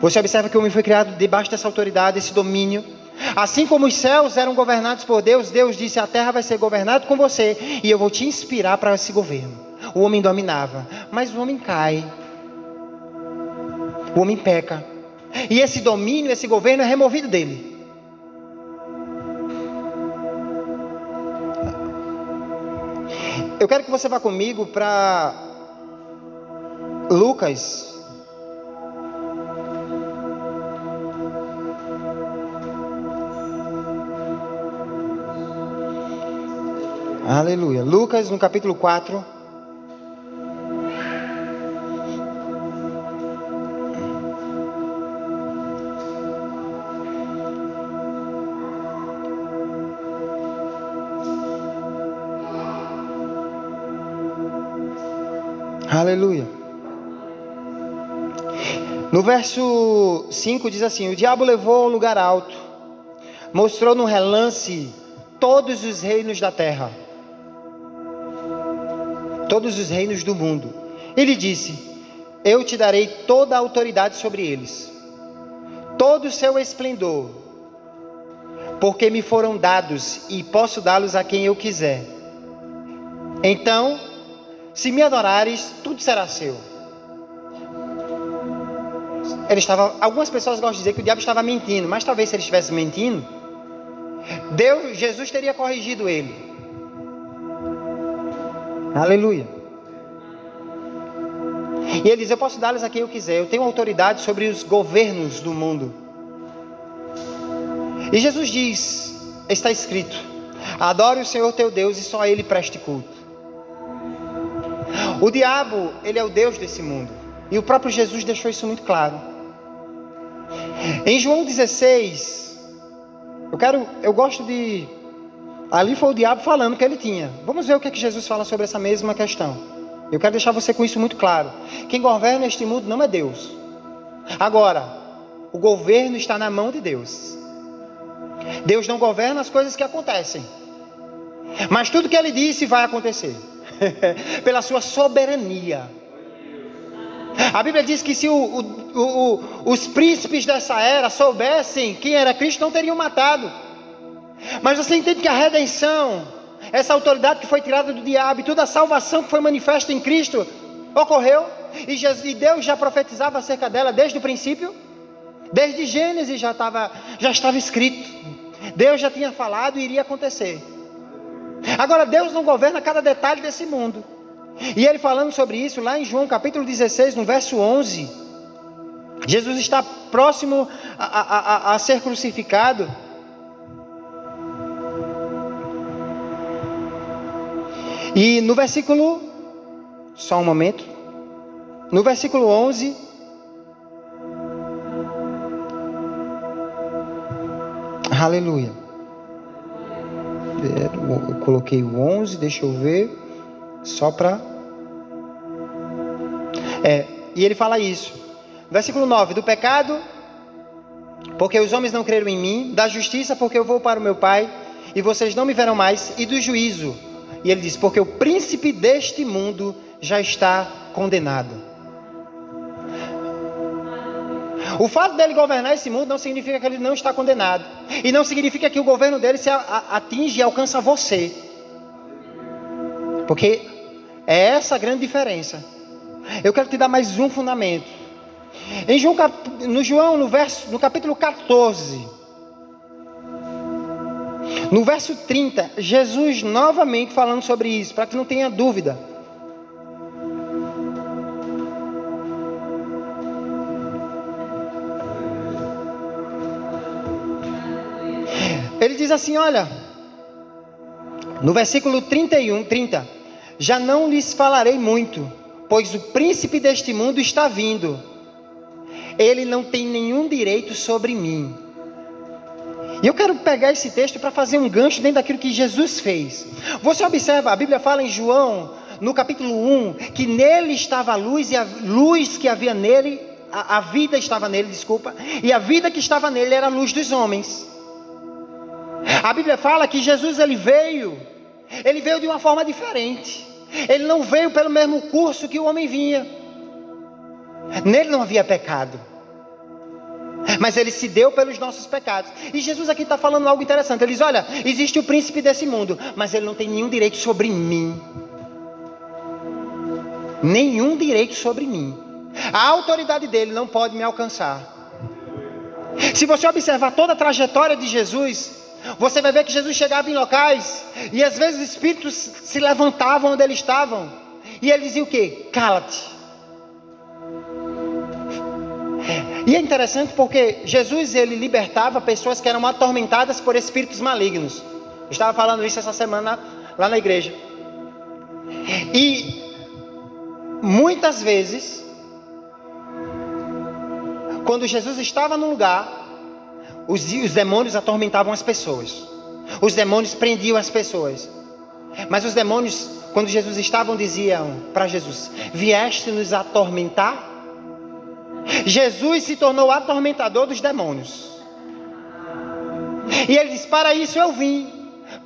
Você observa que o homem foi criado debaixo dessa autoridade, desse domínio. Assim como os céus eram governados por Deus, Deus disse: A terra vai ser governada com você, e eu vou te inspirar para esse governo. O homem dominava, mas o homem cai. O homem peca. E esse domínio, esse governo é removido dele. Eu quero que você vá comigo para Lucas Aleluia. Lucas no capítulo 4. Aleluia. No verso 5 diz assim: O diabo levou ao lugar alto, mostrou no relance todos os reinos da terra todos os reinos do mundo. Ele disse: Eu te darei toda a autoridade sobre eles, todo o seu esplendor, porque me foram dados e posso dá-los a quem eu quiser. Então, se me adorares, tudo será seu. Ele estava, algumas pessoas gostam de dizer que o diabo estava mentindo, mas talvez se ele estivesse mentindo, Deus, Jesus teria corrigido ele. Aleluia. E ele diz: Eu posso dar-lhes a quem eu quiser, eu tenho autoridade sobre os governos do mundo. E Jesus diz: está escrito: Adore o Senhor teu Deus e só a Ele preste culto. O diabo, ele é o Deus desse mundo. E o próprio Jesus deixou isso muito claro. Em João 16, eu quero, eu gosto de ali foi o diabo falando que ele tinha. Vamos ver o que, é que Jesus fala sobre essa mesma questão. Eu quero deixar você com isso muito claro. Quem governa este mundo não é Deus. Agora, o governo está na mão de Deus. Deus não governa as coisas que acontecem. Mas tudo que ele disse vai acontecer. Pela sua soberania. A Bíblia diz que se o, o, o, os príncipes dessa era soubessem quem era Cristo, não teriam matado. Mas você entende que a redenção, essa autoridade que foi tirada do diabo e toda a salvação que foi manifesta em Cristo, ocorreu. E, Jesus, e Deus já profetizava acerca dela desde o princípio. Desde Gênesis já estava, já estava escrito. Deus já tinha falado e iria acontecer. Agora, Deus não governa cada detalhe desse mundo. E ele falando sobre isso lá em João capítulo 16, no verso 11. Jesus está próximo a, a, a, ser crucificado. E no versículo, só um momento, no versículo 11, aleluia. Eu coloquei o 11, deixa eu ver, só para. É, e ele fala isso. Versículo 9: Do pecado, porque os homens não creram em mim, da justiça, porque eu vou para o meu Pai, e vocês não me verão mais, e do juízo. E ele diz: Porque o príncipe deste mundo já está condenado. O fato dele governar esse mundo não significa que ele não está condenado. E não significa que o governo dele se atinge e alcança você. Porque é essa a grande diferença. Eu quero te dar mais um fundamento. Em João, no João, no, verso, no capítulo 14, no verso 30, Jesus novamente falando sobre isso, para que não tenha dúvida. Ele diz assim: Olha, no versículo 31, 30, já não lhes falarei muito, pois o príncipe deste mundo está vindo, ele não tem nenhum direito sobre mim. E eu quero pegar esse texto para fazer um gancho dentro daquilo que Jesus fez. Você observa, a Bíblia fala em João, no capítulo 1, que nele estava a luz, e a luz que havia nele, a, a vida estava nele, desculpa, e a vida que estava nele era a luz dos homens. A Bíblia fala que Jesus ele veio, ele veio de uma forma diferente. Ele não veio pelo mesmo curso que o homem vinha. Nele não havia pecado. Mas ele se deu pelos nossos pecados. E Jesus aqui está falando algo interessante. Ele diz: Olha, existe o príncipe desse mundo, mas ele não tem nenhum direito sobre mim. Nenhum direito sobre mim. A autoridade dele não pode me alcançar. Se você observar toda a trajetória de Jesus, você vai ver que Jesus chegava em locais e às vezes os espíritos se levantavam onde eles estavam. E ele dizia o que? Cala-te. E é interessante porque Jesus ele libertava pessoas que eram atormentadas por espíritos malignos. Eu estava falando isso essa semana lá na igreja. E muitas vezes, quando Jesus estava no lugar, os, os demônios atormentavam as pessoas. Os demônios prendiam as pessoas. Mas os demônios, quando Jesus estavam, diziam para Jesus: Vieste nos atormentar? Jesus se tornou atormentador dos demônios. E ele diz: Para isso eu vim,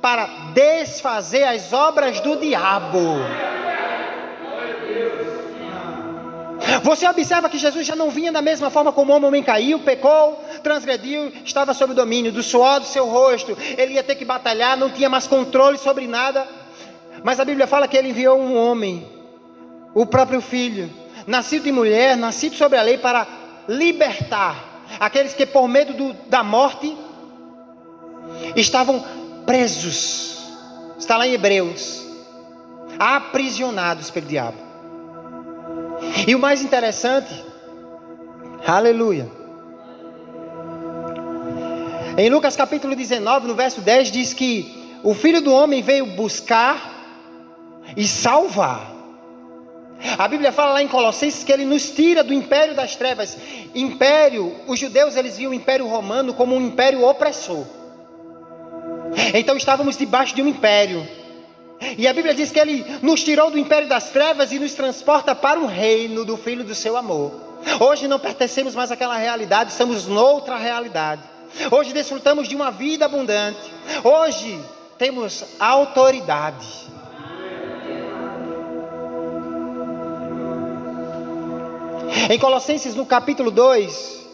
para desfazer as obras do diabo. Você observa que Jesus já não vinha da mesma forma como o homem caiu, pecou, transgrediu, estava sob o domínio do suor do seu rosto, ele ia ter que batalhar, não tinha mais controle sobre nada. Mas a Bíblia fala que ele enviou um homem, o próprio filho, nascido de mulher, nascido sobre a lei, para libertar aqueles que, por medo do, da morte, estavam presos. Está lá em Hebreus, aprisionados pelo diabo. E o mais interessante, aleluia, Em Lucas capítulo 19, no verso 10, diz que o filho do homem veio buscar e salvar. A Bíblia fala lá em Colossenses que ele nos tira do império das trevas. Império, os judeus eles viam o império romano como um império opressor. Então estávamos debaixo de um império. E a Bíblia diz que ele nos tirou do império das trevas e nos transporta para o reino do filho do seu amor. Hoje não pertencemos mais àquela realidade, estamos noutra realidade. Hoje desfrutamos de uma vida abundante. Hoje temos autoridade. Em Colossenses, no capítulo 2,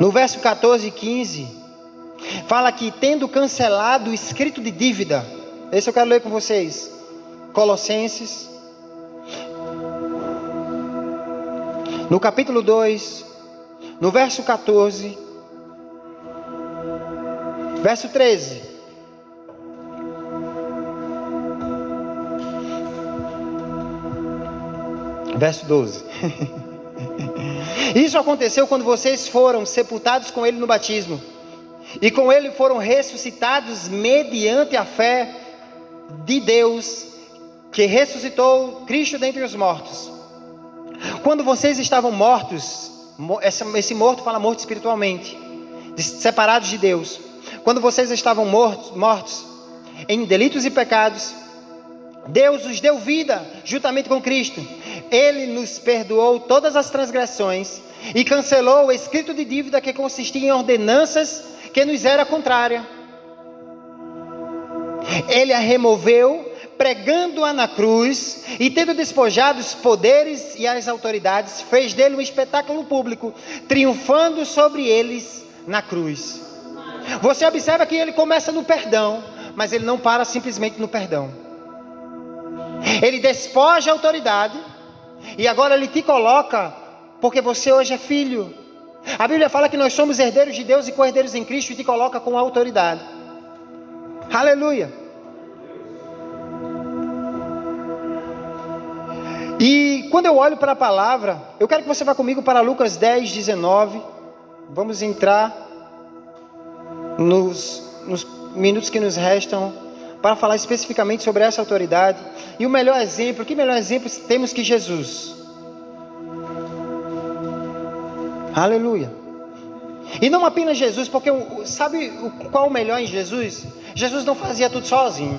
no verso 14 e 15, fala que tendo cancelado o escrito de dívida, esse eu quero ler com vocês. Colossenses, no capítulo 2, no verso 14, verso 13. Verso 12. Isso aconteceu quando vocês foram sepultados com Ele no batismo, e com Ele foram ressuscitados mediante a fé de Deus, que ressuscitou Cristo dentre os mortos. Quando vocês estavam mortos esse morto fala morto espiritualmente, separados de Deus. Quando vocês estavam mortos, mortos em delitos e pecados, Deus os deu vida juntamente com Cristo. Ele nos perdoou todas as transgressões e cancelou o escrito de dívida que consistia em ordenanças que nos era contrária. Ele a removeu pregando-a na cruz e tendo despojado os poderes e as autoridades, fez dele um espetáculo público, triunfando sobre eles na cruz. Você observa que ele começa no perdão, mas ele não para simplesmente no perdão. Ele despoja a autoridade e agora ele te coloca, porque você hoje é filho. A Bíblia fala que nós somos herdeiros de Deus e co-herdeiros em Cristo e te coloca com autoridade. Aleluia. E quando eu olho para a palavra, eu quero que você vá comigo para Lucas 10, 19. Vamos entrar nos, nos minutos que nos restam para falar especificamente sobre essa autoridade. E o melhor exemplo, que melhor exemplo temos que Jesus? Aleluia. E não apenas Jesus, porque sabe qual o melhor em Jesus? Jesus não fazia tudo sozinho.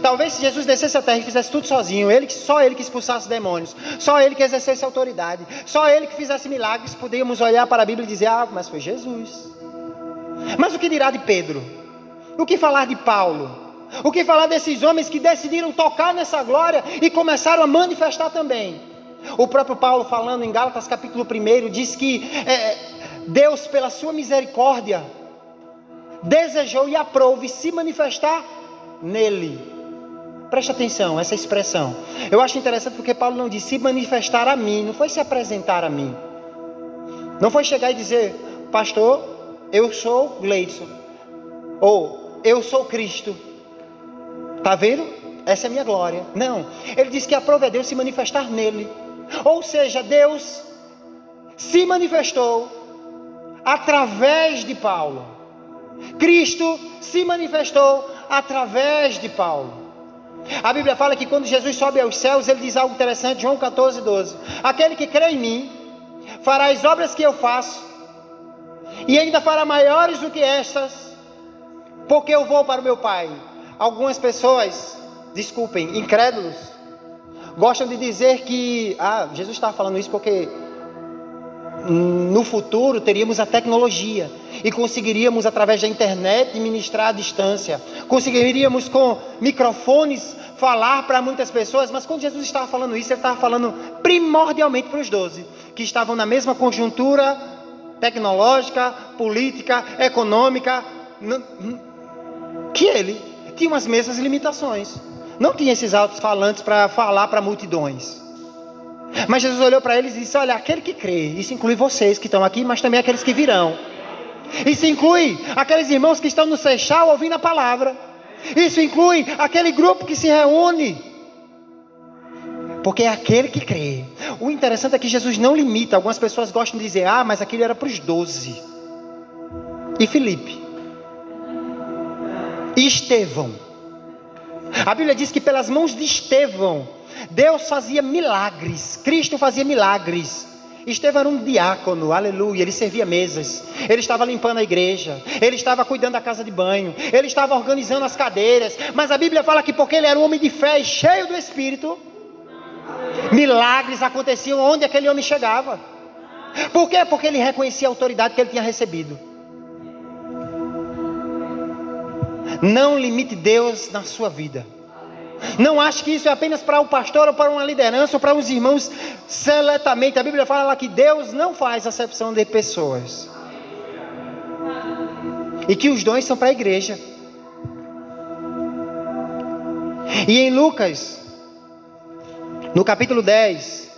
Talvez se Jesus descesse a terra e fizesse tudo sozinho, ele, só ele que expulsasse demônios, só ele que exercesse autoridade, só ele que fizesse milagres, podíamos olhar para a Bíblia e dizer: Ah, mas foi Jesus. Mas o que dirá de Pedro? O que falar de Paulo? O que falar desses homens que decidiram tocar nessa glória e começaram a manifestar também? O próprio Paulo, falando em Gálatas capítulo 1, diz que é, Deus, pela sua misericórdia, desejou e aprove se manifestar nele. Preste atenção, essa expressão. Eu acho interessante porque Paulo não disse se manifestar a mim, não foi se apresentar a mim. Não foi chegar e dizer, pastor, eu sou Gleidson. Ou eu sou Cristo. Está vendo? Essa é a minha glória. Não. Ele disse que aprove a Deus se manifestar nele. Ou seja, Deus se manifestou através de Paulo. Cristo se manifestou através de Paulo. A Bíblia fala que quando Jesus sobe aos céus, ele diz algo interessante, João 14, 12. Aquele que crê em mim, fará as obras que eu faço, e ainda fará maiores do que estas, porque eu vou para o meu Pai. Algumas pessoas, desculpem, incrédulos, gostam de dizer que, ah, Jesus estava falando isso porque no futuro teríamos a tecnologia e conseguiríamos através da internet ministrar à distância, conseguiríamos com microfones falar para muitas pessoas, mas quando Jesus estava falando isso, ele estava falando primordialmente para os doze, que estavam na mesma conjuntura tecnológica, política, econômica, que ele. Tinha as mesmas limitações. Não tinha esses altos falantes para falar para multidões. Mas Jesus olhou para eles e disse: Olha, aquele que crê, isso inclui vocês que estão aqui, mas também aqueles que virão. Isso inclui aqueles irmãos que estão no Seixal ouvindo a palavra. Isso inclui aquele grupo que se reúne. Porque é aquele que crê. O interessante é que Jesus não limita. Algumas pessoas gostam de dizer, ah, mas aquele era para os doze. E Felipe. E Estevão. A Bíblia diz que pelas mãos de Estevão, Deus fazia milagres. Cristo fazia milagres. Estevão era um diácono, aleluia. Ele servia mesas, ele estava limpando a igreja, ele estava cuidando da casa de banho, ele estava organizando as cadeiras. Mas a Bíblia fala que porque ele era um homem de fé e cheio do Espírito, milagres aconteciam onde aquele homem chegava. Por quê? Porque ele reconhecia a autoridade que ele tinha recebido. Não limite Deus na sua vida. Não ache que isso é apenas para o pastor ou para uma liderança ou para os irmãos seletamente. A Bíblia fala que Deus não faz acepção de pessoas. E que os dons são para a igreja. E em Lucas, no capítulo 10,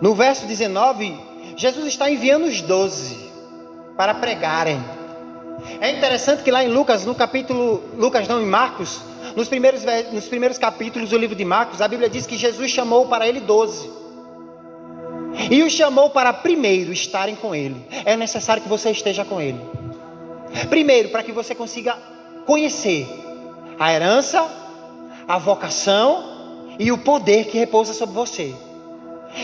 no verso 19, Jesus está enviando os doze para pregarem. É interessante que lá em Lucas, no capítulo, Lucas não, em Marcos, nos primeiros, nos primeiros capítulos do livro de Marcos, a Bíblia diz que Jesus chamou para ele doze. E os chamou para primeiro estarem com ele. É necessário que você esteja com ele. Primeiro, para que você consiga conhecer a herança, a vocação e o poder que repousa sobre você.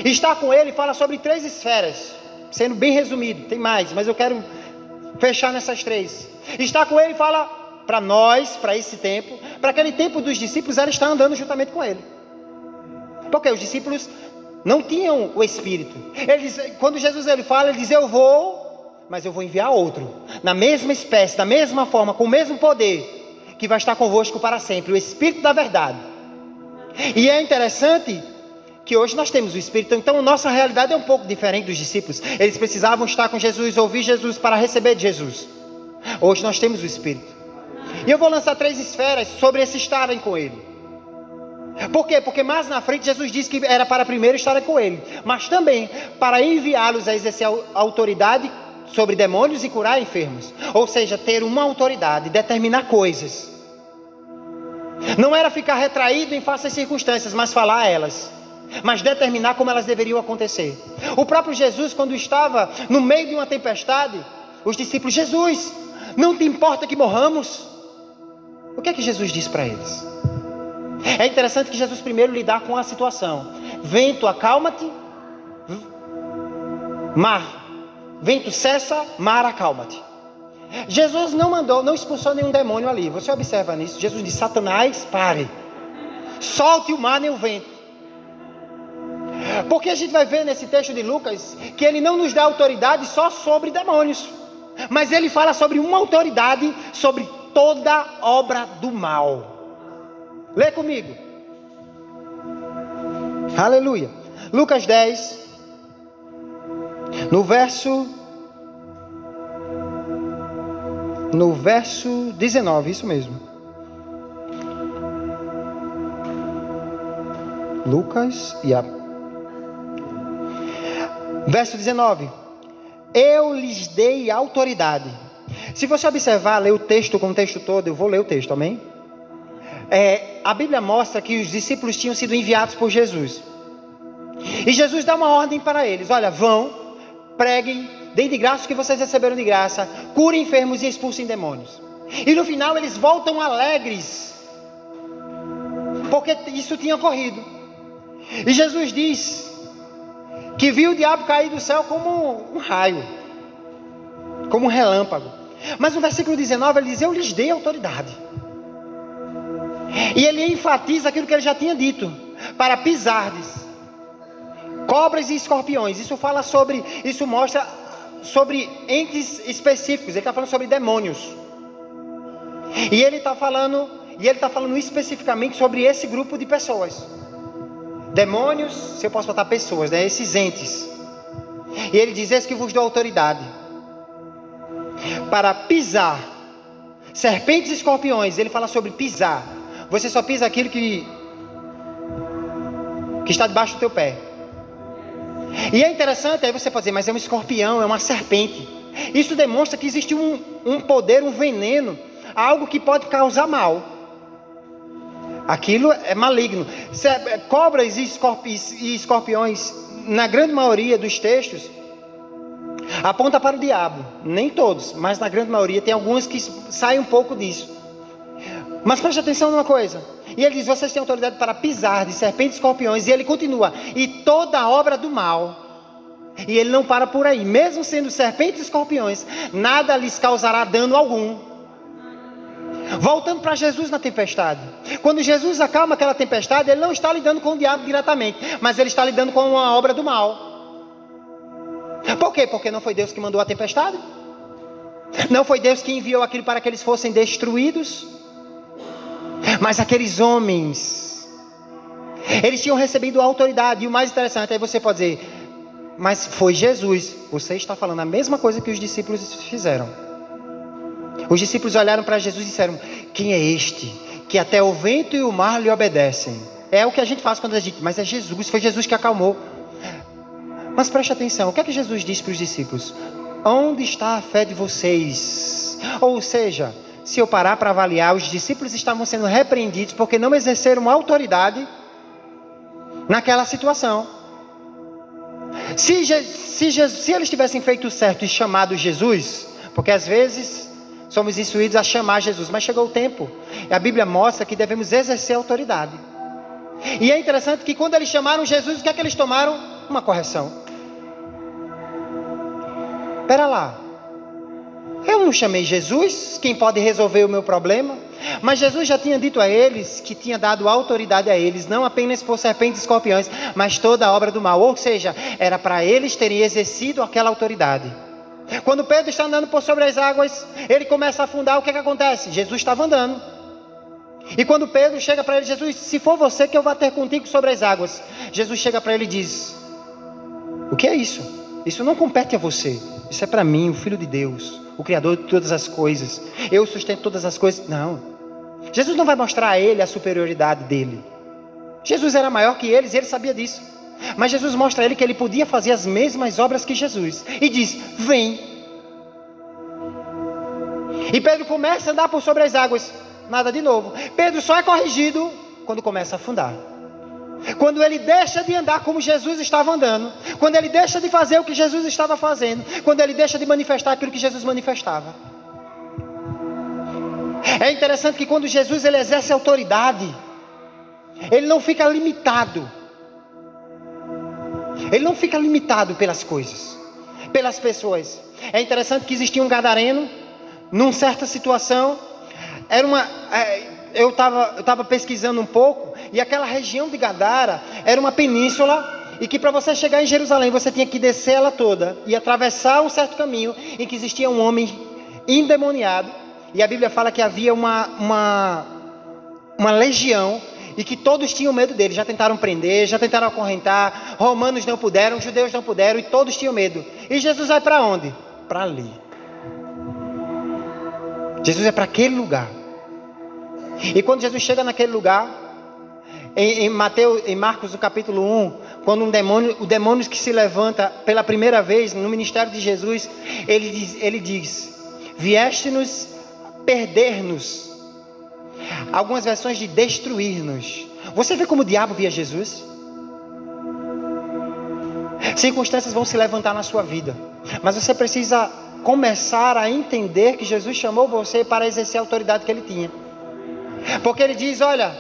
Estar com ele fala sobre três esferas, sendo bem resumido, tem mais, mas eu quero fechar nessas três. Estar com ele fala para nós, para esse tempo, para aquele tempo dos discípulos, era estar andando juntamente com ele. Porque os discípulos não tinham o Espírito. Eles, quando Jesus ele fala, ele diz: Eu vou, mas eu vou enviar outro, na mesma espécie, da mesma forma, com o mesmo poder, que vai estar convosco para sempre o Espírito da Verdade. E é interessante que hoje nós temos o Espírito, então nossa realidade é um pouco diferente dos discípulos. Eles precisavam estar com Jesus, ouvir Jesus para receber de Jesus. Hoje nós temos o Espírito. E eu vou lançar três esferas sobre esse estarem com Ele. Por quê? Porque mais na frente Jesus disse que era para primeiro estarem com Ele, mas também para enviá-los a exercer autoridade sobre demônios e curar enfermos. Ou seja, ter uma autoridade, determinar coisas. Não era ficar retraído em face às circunstâncias, mas falar a elas. Mas determinar como elas deveriam acontecer. O próprio Jesus, quando estava no meio de uma tempestade, os discípulos, Jesus, não te importa que morramos? O que é que Jesus disse para eles? É interessante que Jesus primeiro lidar com a situação. Vento, acalma-te. Mar. Vento cessa, mar, acalma-te. Jesus não mandou, não expulsou nenhum demônio ali. Você observa nisso? Jesus disse: Satanás, pare. Solte o mar nem o vento. Porque a gente vai ver nesse texto de Lucas que ele não nos dá autoridade só sobre demônios, mas ele fala sobre uma autoridade sobre toda obra do mal. Lê comigo. Aleluia. Lucas 10, no verso. No verso 19, isso mesmo. Lucas e a. Verso 19: Eu lhes dei autoridade se você observar, ler o texto, o contexto todo, eu vou ler o texto, amém? É, a Bíblia mostra que os discípulos tinham sido enviados por Jesus. E Jesus dá uma ordem para eles: olha, vão, preguem, deem de graça o que vocês receberam de graça, curem enfermos e expulsem demônios. E no final eles voltam alegres, porque isso tinha ocorrido. E Jesus diz que viu o diabo cair do céu como um raio, como um relâmpago. Mas no versículo 19 ele diz: Eu lhes dei autoridade. E ele enfatiza aquilo que ele já tinha dito: para pisardes cobras e escorpiões. Isso fala sobre, isso mostra sobre entes específicos. Ele está falando sobre demônios. E ele está falando, e ele está falando especificamente sobre esse grupo de pessoas. Demônios, se eu posso botar pessoas, né? Esses entes. E ele diz: Esse que vos dou autoridade para pisar serpentes e escorpiões. Ele fala sobre pisar. Você só pisa aquilo que, que está debaixo do teu pé. E é interessante, aí você dizer, mas é um escorpião, é uma serpente. Isso demonstra que existe um, um poder, um veneno, algo que pode causar mal. Aquilo é maligno. É, cobras e escorpiões, na grande maioria dos textos, aponta para o diabo. Nem todos, mas na grande maioria tem alguns que saem um pouco disso. Mas preste atenção numa coisa. E ele diz: vocês têm autoridade para pisar de serpentes e escorpiões. E ele continua: e toda obra do mal. E ele não para por aí. Mesmo sendo serpentes e escorpiões, nada lhes causará dano algum. Voltando para Jesus na tempestade. Quando Jesus acalma aquela tempestade, ele não está lidando com o diabo diretamente, mas ele está lidando com uma obra do mal. Por quê? Porque não foi Deus que mandou a tempestade? Não foi Deus que enviou aquilo para que eles fossem destruídos? Mas aqueles homens, eles tinham recebido autoridade, e o mais interessante, aí você pode dizer, mas foi Jesus. Você está falando a mesma coisa que os discípulos fizeram. Os discípulos olharam para Jesus e disseram: Quem é este? Que até o vento e o mar lhe obedecem. É o que a gente faz quando a gente, mas é Jesus, foi Jesus que acalmou. Mas preste atenção, o que é que Jesus disse para os discípulos? Onde está a fé de vocês? Ou seja, se eu parar para avaliar, os discípulos estavam sendo repreendidos porque não exerceram autoridade naquela situação. Se, se, se eles tivessem feito certo e chamado Jesus, porque às vezes somos instruídos a chamar Jesus, mas chegou o tempo, e a Bíblia mostra que devemos exercer autoridade. E é interessante que quando eles chamaram Jesus, o que é que eles tomaram? Uma correção. Espera lá, eu não chamei Jesus, quem pode resolver o meu problema? Mas Jesus já tinha dito a eles que tinha dado autoridade a eles, não apenas por serpentes e escorpiões, mas toda a obra do mal. Ou seja, era para eles terem exercido aquela autoridade. Quando Pedro está andando por sobre as águas, ele começa a afundar, o que, é que acontece? Jesus estava andando. E quando Pedro chega para ele, Jesus, se for você que eu vá ter contigo sobre as águas, Jesus chega para ele e diz: O que é isso? Isso não compete a você, isso é para mim, o Filho de Deus o Criador de todas as coisas. Eu sustento todas as coisas. Não. Jesus não vai mostrar a ele a superioridade dele. Jesus era maior que eles e ele sabia disso. Mas Jesus mostra a ele que ele podia fazer as mesmas obras que Jesus. E diz: Vem. E Pedro começa a andar por sobre as águas. Nada de novo. Pedro só é corrigido quando começa a afundar. Quando ele deixa de andar como Jesus estava andando, quando ele deixa de fazer o que Jesus estava fazendo, quando ele deixa de manifestar aquilo que Jesus manifestava. É interessante que quando Jesus ele exerce autoridade, ele não fica limitado. Ele não fica limitado pelas coisas, pelas pessoas. É interessante que existia um gadareno, numa certa situação, era uma. É, eu estava eu tava pesquisando um pouco, e aquela região de Gadara era uma península, e que para você chegar em Jerusalém você tinha que descer ela toda e atravessar um certo caminho em que existia um homem endemoniado, e a Bíblia fala que havia uma, uma, uma legião e que todos tinham medo dele. Já tentaram prender, já tentaram acorrentar, romanos não puderam, judeus não puderam e todos tinham medo. E Jesus vai para onde? Para ali. Jesus é para aquele lugar. E quando Jesus chega naquele lugar, em, em, Mateus, em Marcos, no capítulo 1, quando um demônio, o demônio que se levanta pela primeira vez no ministério de Jesus, ele diz, ele diz vieste-nos perder-nos. Algumas versões de destruir-nos. Você vê como o diabo via Jesus? Circunstâncias vão se levantar na sua vida, mas você precisa começar a entender que Jesus chamou você para exercer a autoridade que ele tinha. Porque ele diz: Olha,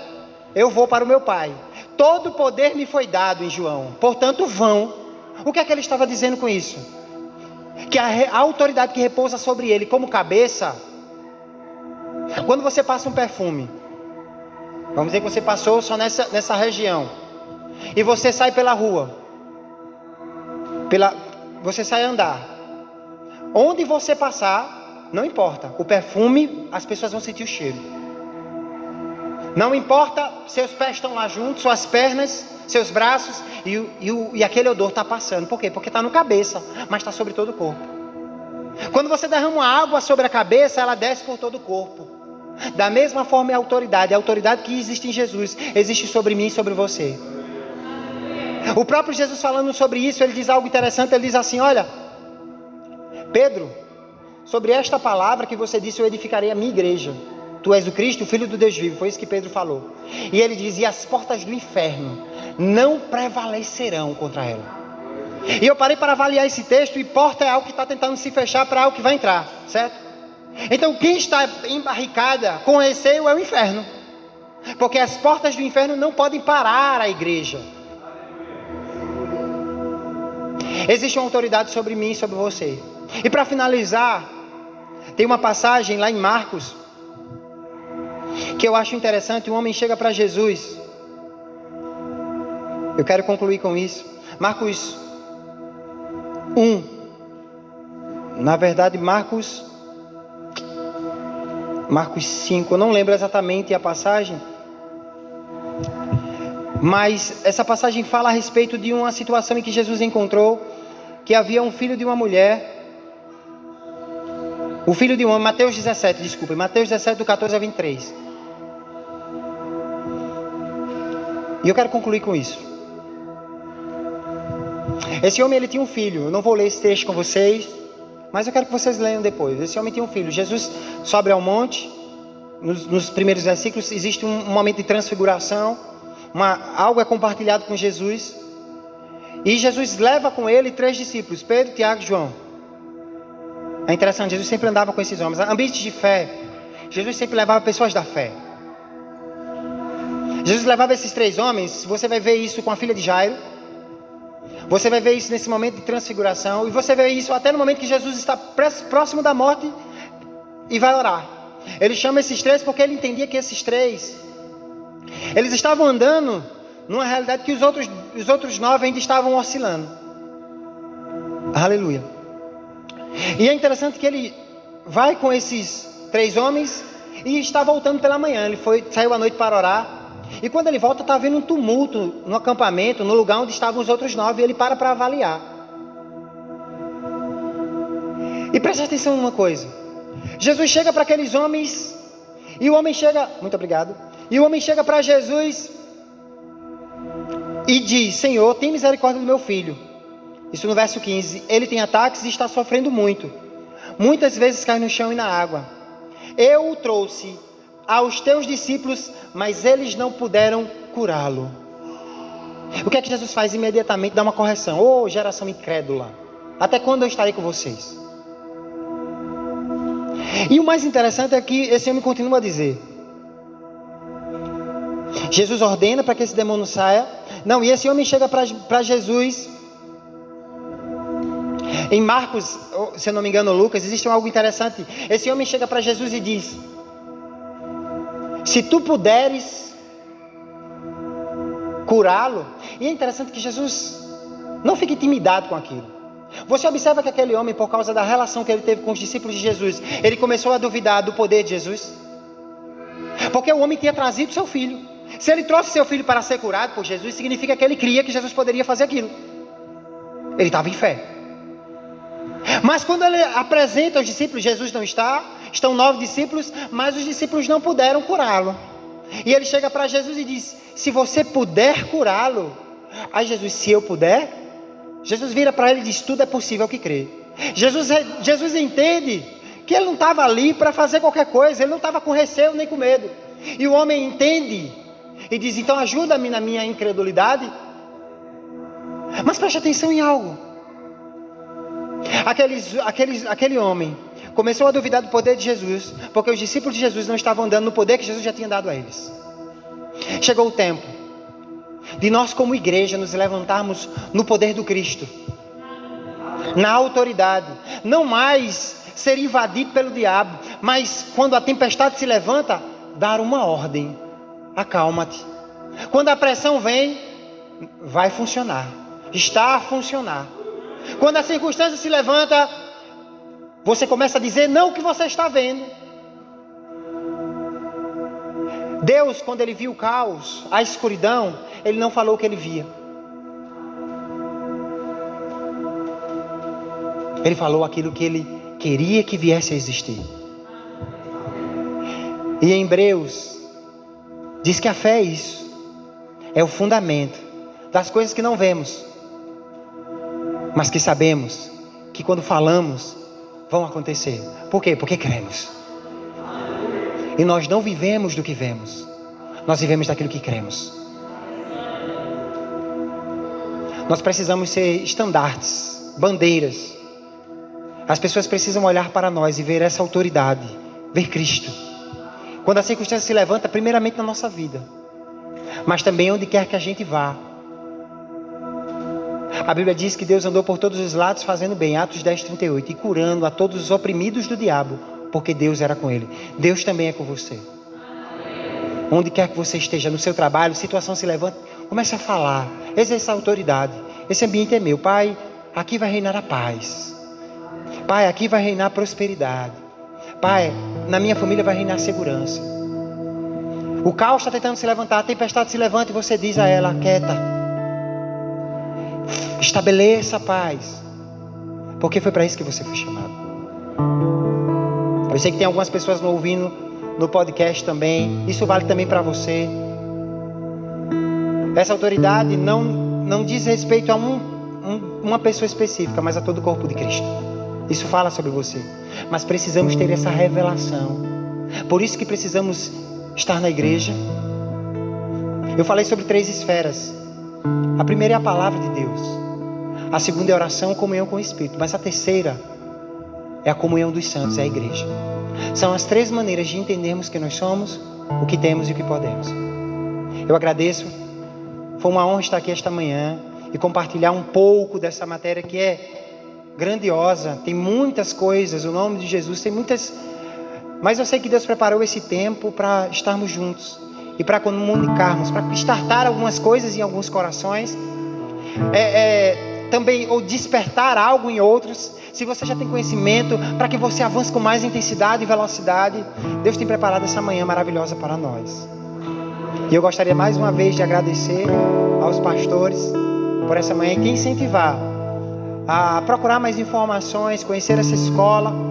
eu vou para o meu Pai. Todo poder me foi dado em João, portanto vão. O que é que ele estava dizendo com isso? Que a, a autoridade que repousa sobre ele como cabeça, quando você passa um perfume, vamos dizer que você passou só nessa, nessa região, e você sai pela rua, pela, você sai andar, onde você passar, não importa, o perfume, as pessoas vão sentir o cheiro. Não importa, seus pés estão lá juntos, suas pernas, seus braços, e, e, e aquele odor está passando. Por quê? Porque está no cabeça, mas está sobre todo o corpo. Quando você derrama água sobre a cabeça, ela desce por todo o corpo. Da mesma forma é a autoridade, a autoridade que existe em Jesus, existe sobre mim e sobre você. O próprio Jesus falando sobre isso, ele diz algo interessante, ele diz assim: Olha, Pedro, sobre esta palavra que você disse, eu edificarei a minha igreja Tu és o Cristo, o Filho do Deus vivo. Foi isso que Pedro falou. E ele diz: E as portas do inferno não prevalecerão contra ela. E eu parei para avaliar esse texto, e porta é algo que está tentando se fechar para algo que vai entrar, certo? Então, quem está embarricada com receio é o inferno. Porque as portas do inferno não podem parar a igreja. Existe uma autoridade sobre mim e sobre você. E para finalizar, tem uma passagem lá em Marcos que eu acho interessante. Um homem chega para Jesus. Eu quero concluir com isso. Marcos 1. Na verdade, Marcos Marcos 5, eu não lembro exatamente a passagem, mas essa passagem fala a respeito de uma situação em que Jesus encontrou que havia um filho de uma mulher, o filho de uma, Mateus 17, desculpe, Mateus 17, do 14 a 23. E eu quero concluir com isso. Esse homem ele tinha um filho. Eu não vou ler esse texto com vocês, mas eu quero que vocês leiam depois. Esse homem tinha um filho. Jesus sobe ao monte. Nos, nos primeiros versículos existe um, um, momento de transfiguração. Uma, algo é compartilhado com Jesus. E Jesus leva com ele três discípulos: Pedro, Tiago e João. É interessante, Jesus sempre andava com esses homens. Ambiente de fé. Jesus sempre levava pessoas da fé. Jesus levava esses três homens. Você vai ver isso com a filha de Jairo você vai ver isso nesse momento de transfiguração. E você vê isso até no momento que Jesus está próximo da morte e vai orar. Ele chama esses três porque ele entendia que esses três, eles estavam andando numa realidade que os outros, os outros nove ainda estavam oscilando. Aleluia. E é interessante que ele vai com esses três homens e está voltando pela manhã. Ele foi, saiu à noite para orar. E quando ele volta, está havendo um tumulto no acampamento, no lugar onde estavam os outros nove, e ele para para avaliar. E preste atenção numa coisa: Jesus chega para aqueles homens, e o homem chega, muito obrigado, e o homem chega para Jesus e diz: Senhor, tem misericórdia do meu filho. Isso no verso 15. Ele tem ataques e está sofrendo muito. Muitas vezes cai no chão e na água. Eu o trouxe aos teus discípulos, mas eles não puderam curá-lo. O que é que Jesus faz imediatamente? Dá uma correção. Ô oh, geração incrédula, até quando eu estarei com vocês? E o mais interessante é que esse homem continua a dizer: Jesus ordena para que esse demônio saia. Não, e esse homem chega para Jesus. Em Marcos, se eu não me engano, Lucas, existe algo interessante. Esse homem chega para Jesus e diz: se tu puderes curá-lo. E é interessante que Jesus não fica intimidado com aquilo. Você observa que aquele homem, por causa da relação que ele teve com os discípulos de Jesus, ele começou a duvidar do poder de Jesus. Porque o homem tinha trazido seu filho. Se ele trouxe seu filho para ser curado por Jesus, significa que ele cria que Jesus poderia fazer aquilo. Ele estava em fé. Mas quando ele apresenta aos discípulos, Jesus não está, estão nove discípulos, mas os discípulos não puderam curá-lo. E ele chega para Jesus e diz: Se você puder curá-lo, aí Jesus, se eu puder, Jesus vira para ele e diz: Tudo é possível que crê. Jesus, Jesus entende que ele não estava ali para fazer qualquer coisa, ele não estava com receio nem com medo. E o homem entende e diz: Então ajuda-me na minha incredulidade. Mas preste atenção em algo. Aqueles, aqueles, aquele homem começou a duvidar do poder de Jesus, porque os discípulos de Jesus não estavam andando no poder que Jesus já tinha dado a eles. Chegou o tempo de nós, como igreja, nos levantarmos no poder do Cristo, na autoridade, não mais ser invadido pelo diabo, mas quando a tempestade se levanta, dar uma ordem: acalma-te. Quando a pressão vem, vai funcionar, está a funcionar. Quando a circunstância se levanta, você começa a dizer não o que você está vendo. Deus, quando ele viu o caos, a escuridão, ele não falou o que ele via. Ele falou aquilo que ele queria que viesse a existir. E em Hebreus, diz que a fé é isso, é o fundamento das coisas que não vemos, mas que sabemos que quando falamos, vão acontecer. Por quê? Porque cremos. E nós não vivemos do que vemos, nós vivemos daquilo que cremos. Nós precisamos ser estandartes, bandeiras. As pessoas precisam olhar para nós e ver essa autoridade, ver Cristo. Quando a circunstância se levanta, primeiramente na nossa vida, mas também onde quer que a gente vá. A Bíblia diz que Deus andou por todos os lados fazendo bem, Atos 10, 38, e curando a todos os oprimidos do diabo, porque Deus era com ele. Deus também é com você. Onde quer que você esteja, no seu trabalho, situação se levanta, comece a falar, exerça a autoridade. Esse ambiente é meu, Pai. Aqui vai reinar a paz. Pai, aqui vai reinar a prosperidade. Pai, na minha família vai reinar a segurança. O caos está tentando se levantar, a tempestade se levanta e você diz a ela: quieta Estabeleça a paz. Porque foi para isso que você foi chamado. Eu sei que tem algumas pessoas me ouvindo no podcast também. Isso vale também para você. Essa autoridade não, não diz respeito a um, um, uma pessoa específica, mas a todo o corpo de Cristo. Isso fala sobre você. Mas precisamos ter essa revelação. Por isso que precisamos estar na igreja. Eu falei sobre três esferas. A primeira é a palavra de Deus. A segunda é a oração, comunhão com o Espírito. Mas a terceira é a comunhão dos santos, é a igreja. São as três maneiras de entendermos que nós somos, o que temos e o que podemos. Eu agradeço. Foi uma honra estar aqui esta manhã e compartilhar um pouco dessa matéria que é grandiosa. Tem muitas coisas, o nome de Jesus tem muitas. Mas eu sei que Deus preparou esse tempo para estarmos juntos e para comunicarmos, para estartar algumas coisas em alguns corações. É, é, também ou despertar algo em outros. Se você já tem conhecimento, para que você avance com mais intensidade e velocidade, Deus tem preparado essa manhã maravilhosa para nós. E eu gostaria mais uma vez de agradecer aos pastores por essa manhã e te incentivar a procurar mais informações, conhecer essa escola.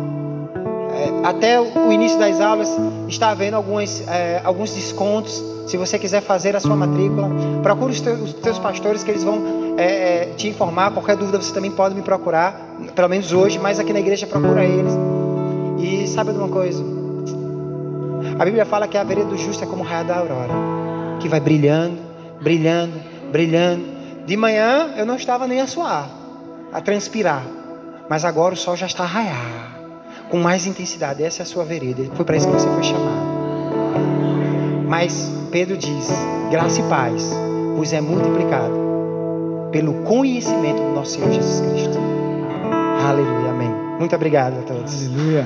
É, até o início das aulas está havendo alguns, é, alguns descontos. Se você quiser fazer a sua matrícula, procure os teus, os teus pastores que eles vão é, é, te informar. Qualquer dúvida você também pode me procurar, pelo menos hoje, mas aqui na igreja procura eles. E sabe de uma coisa? A Bíblia fala que a vereda do justo é como o raio da aurora, que vai brilhando, brilhando, brilhando. De manhã eu não estava nem a suar, a transpirar, mas agora o sol já está a raiar, com mais intensidade. Essa é a sua vereda. Foi para isso que você foi chamado. Mas Pedro diz: graça e paz vos é multiplicado pelo conhecimento do nosso Senhor Jesus Cristo. Aleluia, amém. Muito obrigado a todos. Aleluia.